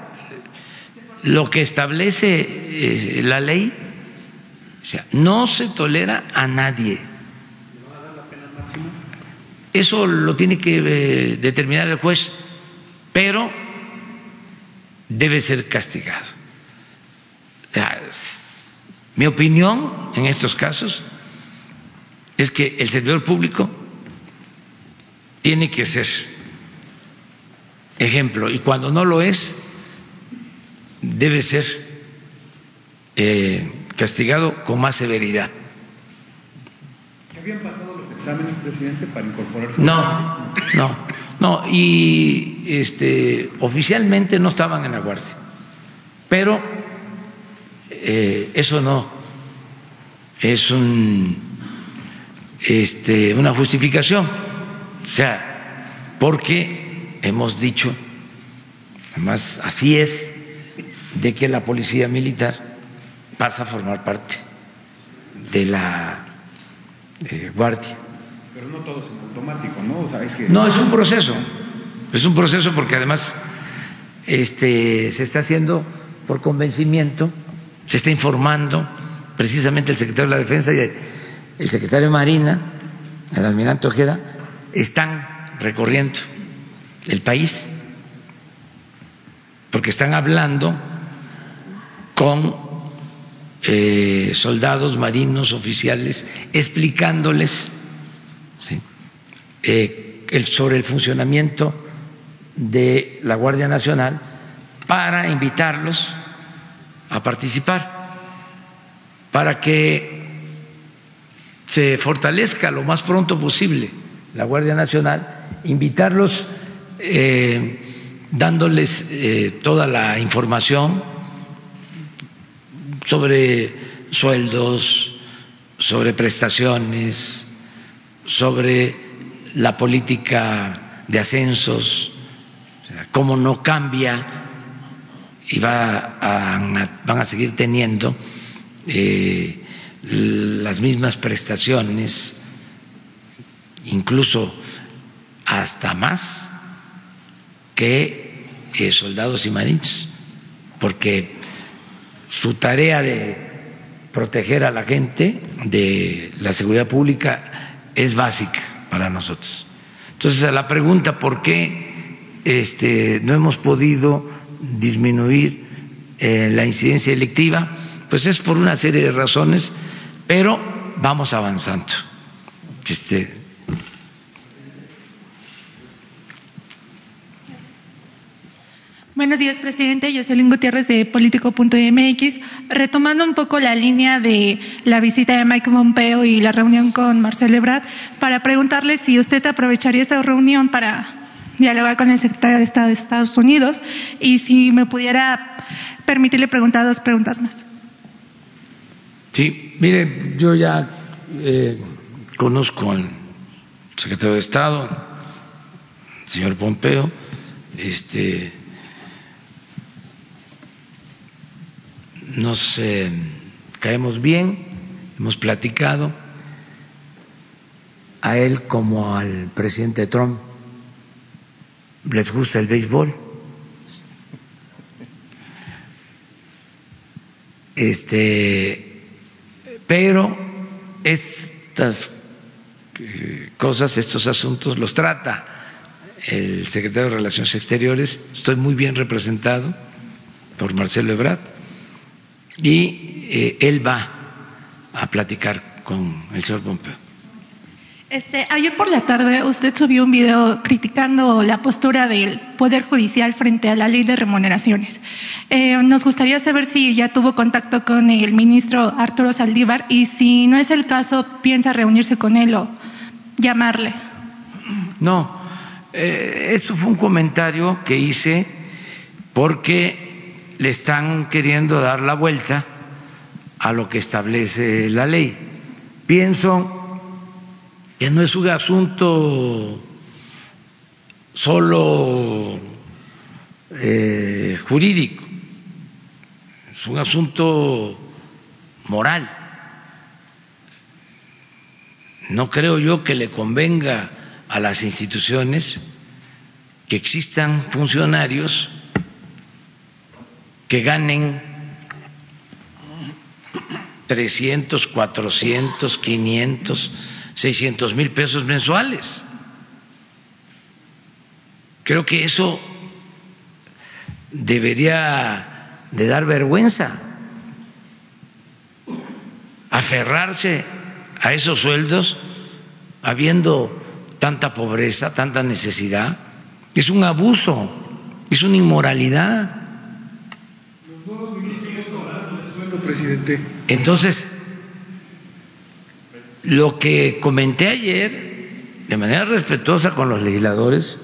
Lo que establece eh, la ley, no se tolera a nadie. Eso lo tiene que eh, determinar el juez, pero debe ser castigado. Mi opinión en estos casos es que el servidor público tiene que ser ejemplo y cuando no lo es debe ser eh, castigado con más severidad. ¿Habían pasado los exámenes, presidente, para incorporarse? No, no, no, y este, oficialmente no estaban en la guardia, pero eh, eso no es un, este, una justificación, o sea, porque hemos dicho, además así es, de que la policía militar pasa a formar parte de la eh, guardia. Pero no todo es en automático, ¿no? es que... No, es un proceso, es un proceso porque además este, se está haciendo por convencimiento, se está informando precisamente el secretario de la Defensa y el secretario de Marina, el almirante Ojeda, están recorriendo el país porque están hablando con eh, soldados, marinos, oficiales, explicándoles eh, sobre el funcionamiento de la Guardia Nacional para invitarlos a participar, para que se fortalezca lo más pronto posible la Guardia Nacional, invitarlos eh, dándoles toda la información sobre sueldos, sobre prestaciones, sobre la política de ascensos, cómo no cambia y va van a seguir teniendo eh, las mismas prestaciones, incluso hasta más que eh, soldados y marinos, porque su tarea de proteger a la gente, de la seguridad pública, es básica para nosotros. Entonces, a la pregunta por qué este, no hemos podido disminuir eh, la incidencia electiva, pues es por una serie de razones, pero vamos avanzando. Este, Buenos días, presidente. Jocelyn Gutiérrez de Político.mx. Retomando un poco la línea de la visita de Mike Pompeo y la reunión con Marcelo Ebrard, para preguntarle si usted aprovecharía esa reunión para dialogar con el secretario de Estado de Estados Unidos y si me pudiera permitirle preguntar dos preguntas más. Sí, mire, yo ya eh, conozco al secretario de Estado, señor Pompeo, este nos eh, caemos bien, hemos platicado a él como al presidente Trump les gusta el béisbol Este, pero estas eh, cosas, estos asuntos los trata el secretario de Relaciones Exteriores. Estoy muy bien representado por Marcelo Ebrard y eh, él va a platicar con el señor Pompeo. Este, ayer por la tarde usted subió un video criticando la postura del Poder Judicial frente a la ley de remuneraciones. Eh, nos gustaría saber si ya tuvo contacto con el ministro Arturo Saldívar y si no es el caso, piensa reunirse con él o llamarle. No, eh, eso fue un comentario que hice porque le están queriendo dar la vuelta a lo que establece la ley. Pienso que no es un asunto solo eh, jurídico, es un asunto moral. No creo yo que le convenga a las instituciones que existan funcionarios que ganen 300, 400, 500 600 mil pesos mensuales. Creo que eso debería de dar vergüenza, aferrarse a esos sueldos habiendo tanta pobreza, tanta necesidad. Es un abuso, es una inmoralidad. Entonces, lo que comenté ayer, de manera respetuosa con los legisladores,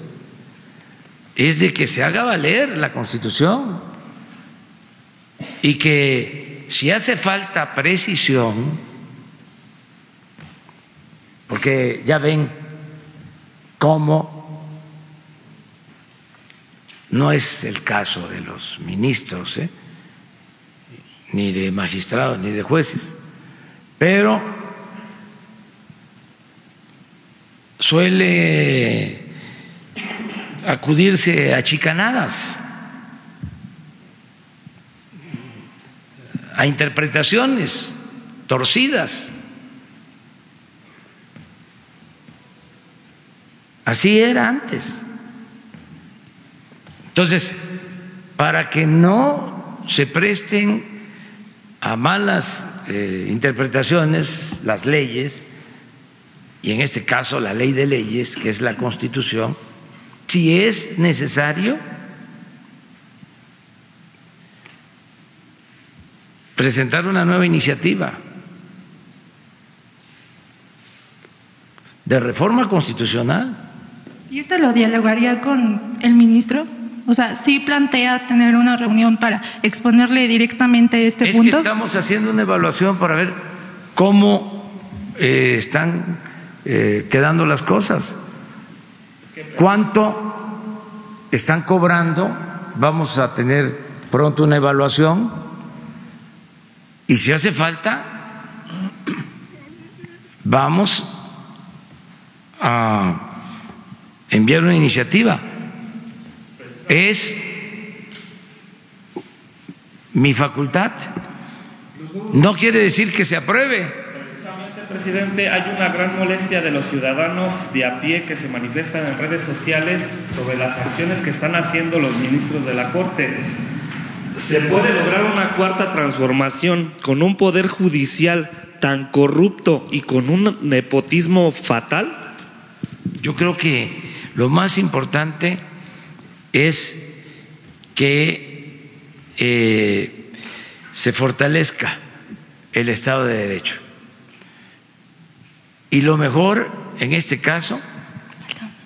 es de que se haga valer la Constitución y que si hace falta precisión, porque ya ven cómo no es el caso de los ministros, ¿eh? ni de magistrados, ni de jueces, pero suele acudirse a chicanadas, a interpretaciones torcidas. Así era antes. Entonces, para que no se presten a malas eh, interpretaciones las leyes, y en este caso la ley de leyes, que es la Constitución, si es necesario presentar una nueva iniciativa de reforma constitucional. ¿Y esto lo dialogaría con el ministro? O sea, ¿sí plantea tener una reunión para exponerle directamente este punto? Es que estamos haciendo una evaluación para ver cómo eh, están eh, quedando las cosas. ¿Cuánto están cobrando? Vamos a tener pronto una evaluación y si hace falta, vamos a enviar una iniciativa. Es mi facultad. No quiere decir que se apruebe presidente, hay una gran molestia de los ciudadanos de a pie que se manifiestan en redes sociales sobre las acciones que están haciendo los ministros de la Corte. ¿Se puede lograr una cuarta transformación con un poder judicial tan corrupto y con un nepotismo fatal? Yo creo que lo más importante es que eh, se fortalezca el Estado de Derecho y lo mejor en este caso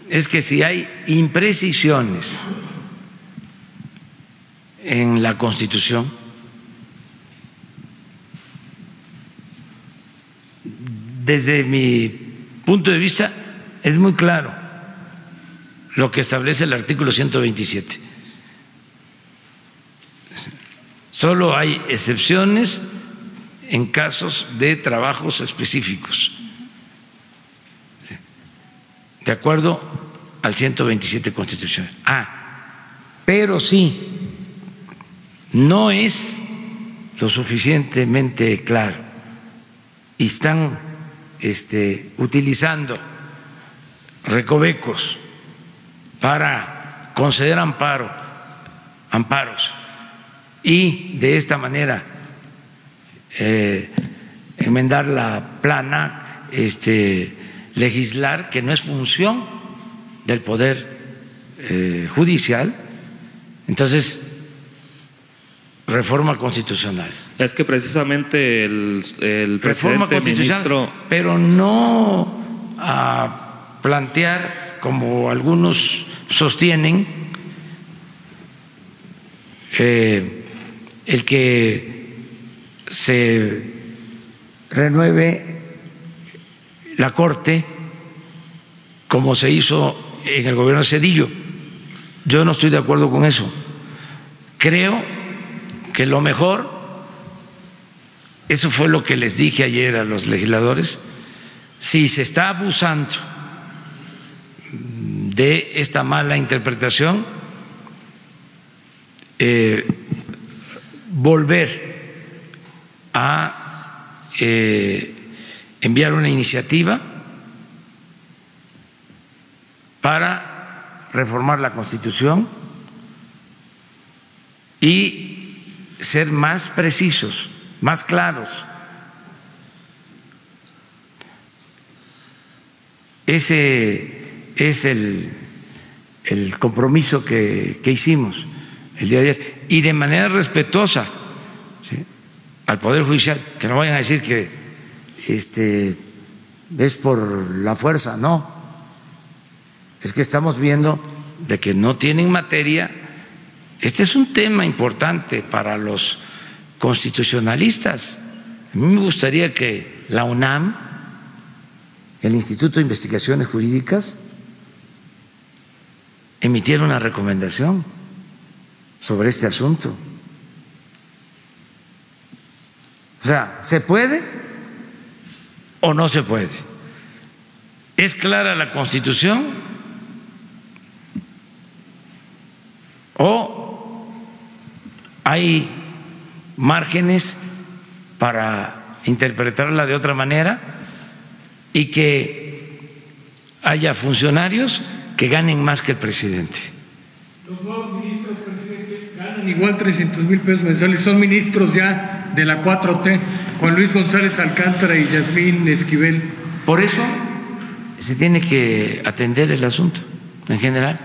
es que si hay imprecisiones en la Constitución, desde mi punto de vista es muy claro lo que establece el artículo 127. Solo hay excepciones en casos de trabajos específicos de acuerdo al 127 constitucional. Ah, pero sí, no es lo suficientemente claro están este, utilizando recovecos para conceder amparo, amparos y de esta manera eh, enmendar la plana, este, legislar, que no es función del Poder eh, Judicial, entonces, reforma constitucional. Es que precisamente el, el reforma presidente constitucional, ministro pero no a plantear como algunos sostienen eh, el que se renueve la Corte como se hizo en el gobierno de Cedillo. Yo no estoy de acuerdo con eso. Creo que lo mejor, eso fue lo que les dije ayer a los legisladores, si se está abusando de esta mala interpretación, eh, volver a eh, enviar una iniciativa para reformar la Constitución y ser más precisos, más claros. Ese es el, compromiso que, hicimos el día de ayer y de manera respetuosa al Poder Judicial, que no vayan a decir que este, es por la fuerza, no. Es que estamos viendo de que no tienen materia. Este es un tema importante para los constitucionalistas. A mí me gustaría que la UNAM, el Instituto de Investigaciones Jurídicas, emitiera una recomendación sobre este asunto. O sea, ¿se puede o no se puede? ¿Es clara la Constitución o hay márgenes para interpretarla de otra manera y que haya funcionarios que ganen más que el presidente? Los nuevos ministros, presidente, ganan igual 300 mil pesos mensuales. Son ministros ya de la 4T, Juan Luis González Alcántara y Yasmín Esquivel. Por eso se tiene que atender el asunto en general.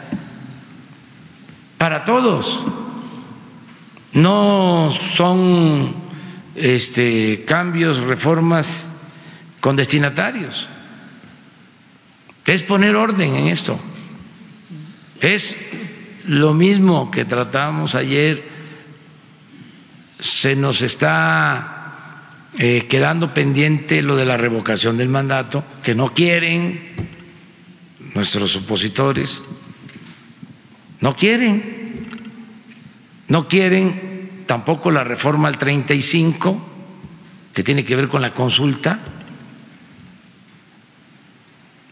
Para todos. No son este, cambios, reformas con destinatarios. Es poner orden en esto. Es lo mismo que tratamos ayer, se nos está eh, quedando pendiente lo de la revocación del mandato, que no quieren nuestros opositores, no quieren, no quieren tampoco la reforma al 35, que tiene que ver con la consulta,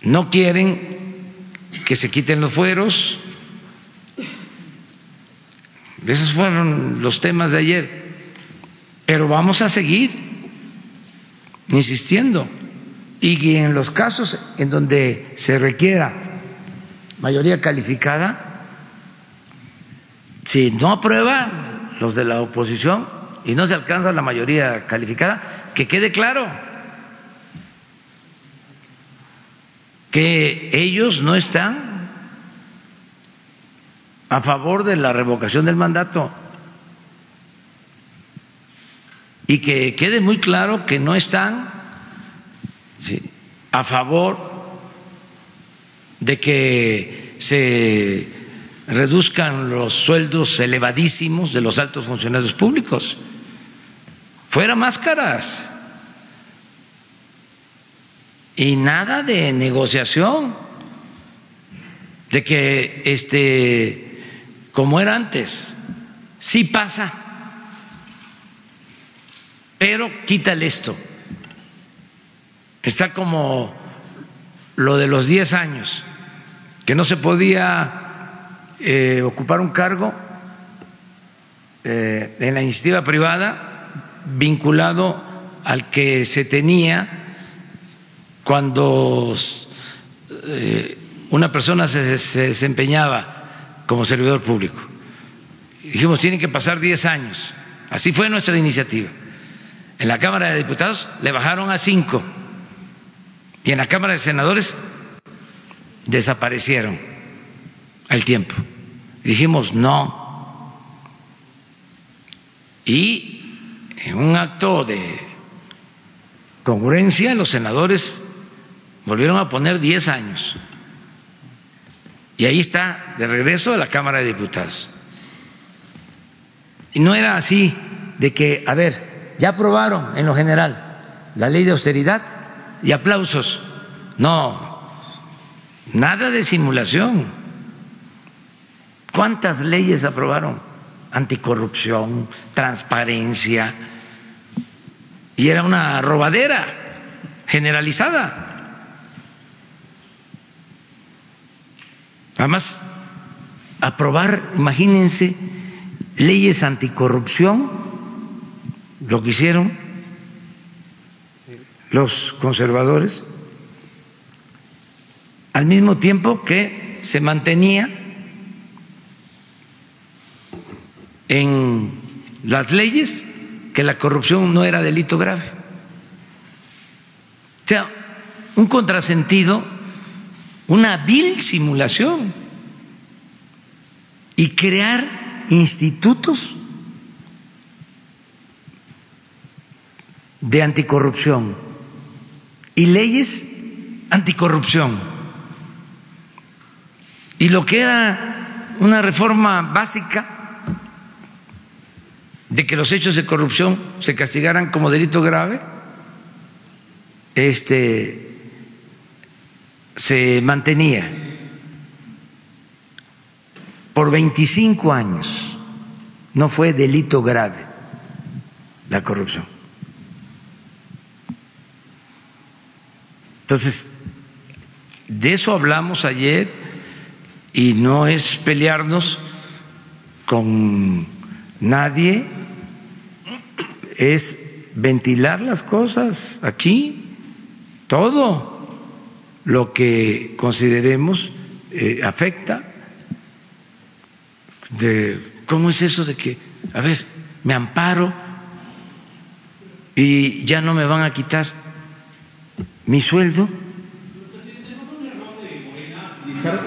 no quieren que se quiten los fueros, esos fueron los temas de ayer. Pero vamos a seguir insistiendo. Y en los casos en donde se requiera mayoría calificada, si no aprueban los de la oposición y no se alcanza la mayoría calificada, que quede claro que ellos no están a favor de la revocación del mandato y que quede muy claro que no están a favor de que se reduzcan los sueldos elevadísimos de los altos funcionarios públicos. Fuera máscaras. Y nada de negociación, de que este como era antes. Sí pasa, pero quítale esto. Está como lo de los 10 años, que no se podía eh, ocupar un cargo eh, en la iniciativa privada vinculado al que se tenía cuando eh, una persona se, se desempeñaba como servidor público. Dijimos, tienen que pasar 10 años. Así fue nuestra iniciativa. En la Cámara de Diputados le bajaron a 5 y en la Cámara de Senadores desaparecieron al tiempo. Dijimos, no. Y en un acto de congruencia, los senadores volvieron a poner 10 años. Y ahí está, de regreso a la Cámara de Diputados. Y no era así de que, a ver, ya aprobaron en lo general la ley de austeridad y aplausos. No, nada de simulación. ¿Cuántas leyes aprobaron? Anticorrupción, transparencia. Y era una robadera generalizada. Además, aprobar, imagínense, leyes anticorrupción, lo que hicieron los conservadores, al mismo tiempo que se mantenía en las leyes que la corrupción no era delito grave. O sea, un contrasentido, una vil simulación y crear institutos de anticorrupción y leyes anticorrupción. Y lo que era una reforma básica de que los hechos de corrupción se castigaran como delito grave, este se mantenía por 25 años. No fue delito grave la corrupción. Entonces, de eso hablamos ayer y no es pelearnos con nadie, es ventilar las cosas aquí, todo lo que consideremos eh, afecta. De cómo es eso de que, a ver, me amparo y ya no me van a quitar mi sueldo.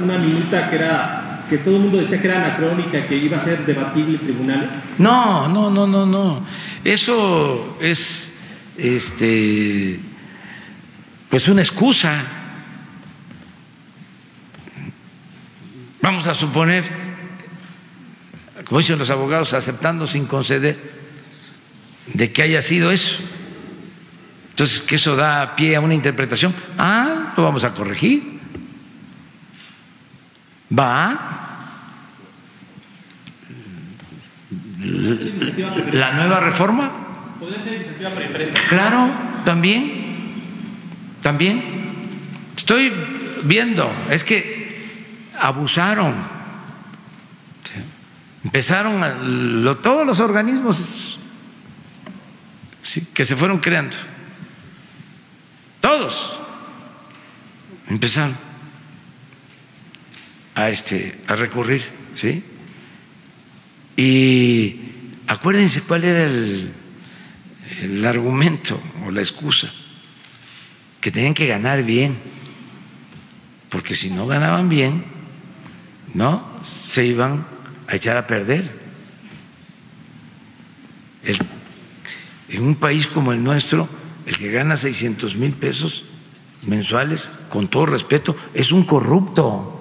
Una minuta que era que todo el mundo decía que era anacrónica, que iba a ser debatible en tribunales. No, no, no, no, no. Eso es este pues una excusa. Vamos a suponer como dicen los abogados, aceptando sin conceder de que haya sido eso. Entonces, que eso da pie a una interpretación. Ah, lo vamos a corregir. Va. La nueva reforma. ¿Podría ser iniciativa? Claro, también. También. Estoy viendo, es que abusaron Empezaron todos los organismos que se fueron creando, todos empezaron a este a recurrir, ¿sí? Y acuérdense cuál era el, el argumento o la excusa, que tenían que ganar bien, porque si no ganaban bien, no se iban a echar a perder. en un país como el nuestro, el que gana 600 mil pesos mensuales, con todo respeto, es un corrupto.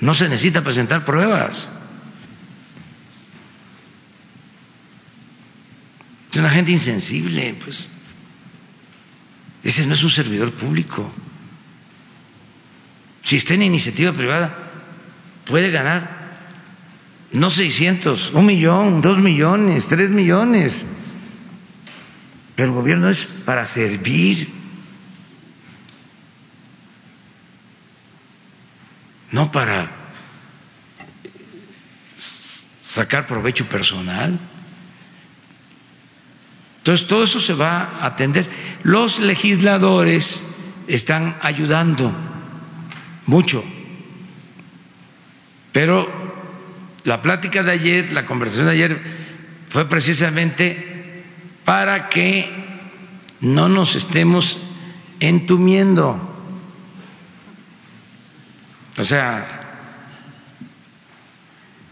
No se necesita presentar pruebas. Es una gente insensible, pues. Ese no es un servidor público. Si está en iniciativa privada, puede ganar no 600, un millón, dos millones, tres millones. Pero el gobierno es para servir, no para sacar provecho personal. Entonces, todo eso se va a atender. Los legisladores están ayudando mucho, pero la plática de ayer, la conversación de ayer, fue precisamente para que no nos estemos entumiendo. O sea,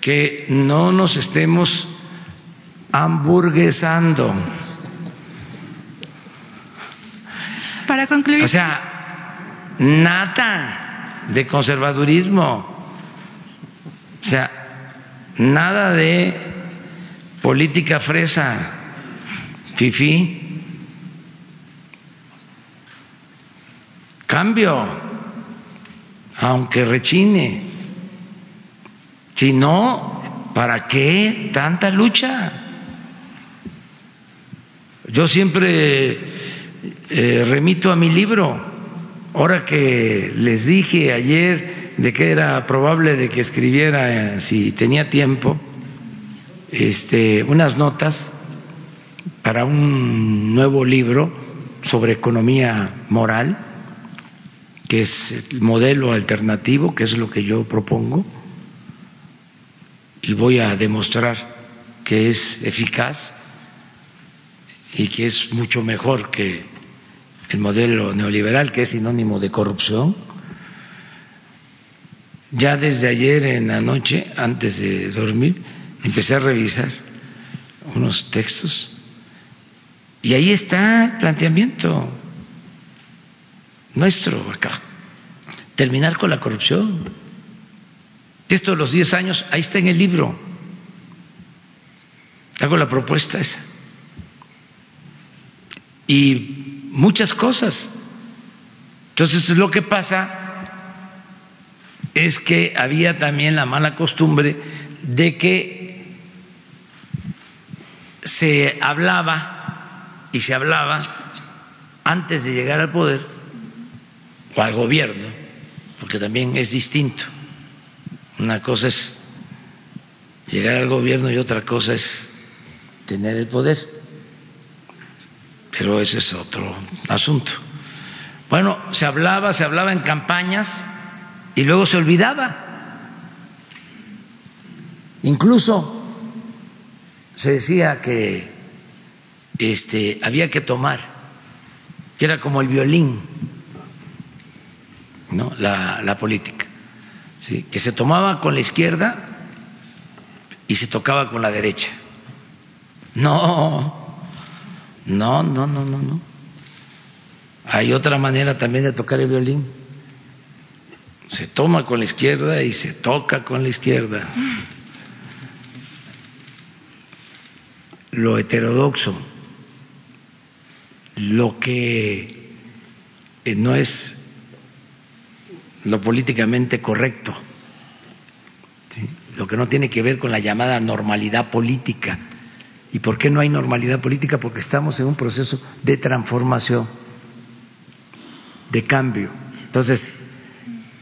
que no nos estemos hamburguesando. Para concluir. O sea, nada de conservadurismo. O sea, nada de política fresa, fifí. Cambio, aunque rechine. Si no, ¿para qué tanta lucha? Yo siempre eh, remito a mi libro. Ahora que les dije ayer de que era probable de que escribiera, eh, si tenía tiempo, este, unas notas para un nuevo libro sobre economía moral, que es el modelo alternativo, que es lo que yo propongo, y voy a demostrar que es eficaz y que es mucho mejor que el modelo neoliberal, que es sinónimo de corrupción. Ya desde ayer en la noche, antes de dormir, empecé a revisar unos textos y ahí está el planteamiento nuestro acá, terminar con la corrupción. Esto de los 10 años, ahí está en el libro. Hago la propuesta esa. Y muchas cosas. Entonces, lo que pasa es que había también la mala costumbre de que se hablaba y se hablaba antes de llegar al poder o al gobierno, porque también es distinto. Una cosa es llegar al gobierno y otra cosa es tener el poder. Pero ese es otro asunto. Bueno, se hablaba, se hablaba en campañas y luego se olvidaba. Incluso se decía que este, había que tomar, que era como el violín, ¿no? la, política, ¿sí? que se tomaba con la izquierda y se tocaba con la derecha. No, no, no, no, no, no. Hay otra manera también de tocar el violín. Se toma con la izquierda y se toca con la izquierda. Lo heterodoxo, lo que no es lo políticamente correcto, ¿sí? lo que no tiene que ver con la llamada normalidad política. ¿Y por qué no hay normalidad política? Porque estamos en un proceso de transformación, de cambio. Entonces,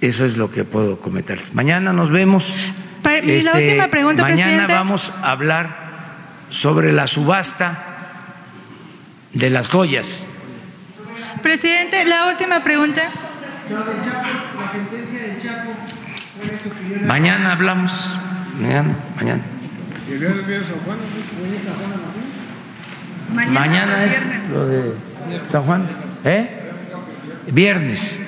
eso es lo que puedo comentarles. Mañana nos vemos. Pa- la última pregunta, mañana presidente. vamos a hablar sobre la subasta de las joyas. Presidente, la última pregunta. Mañana hablamos. Mañana, mañana. Mañana es lo de San Juan. ¿Eh? Viernes.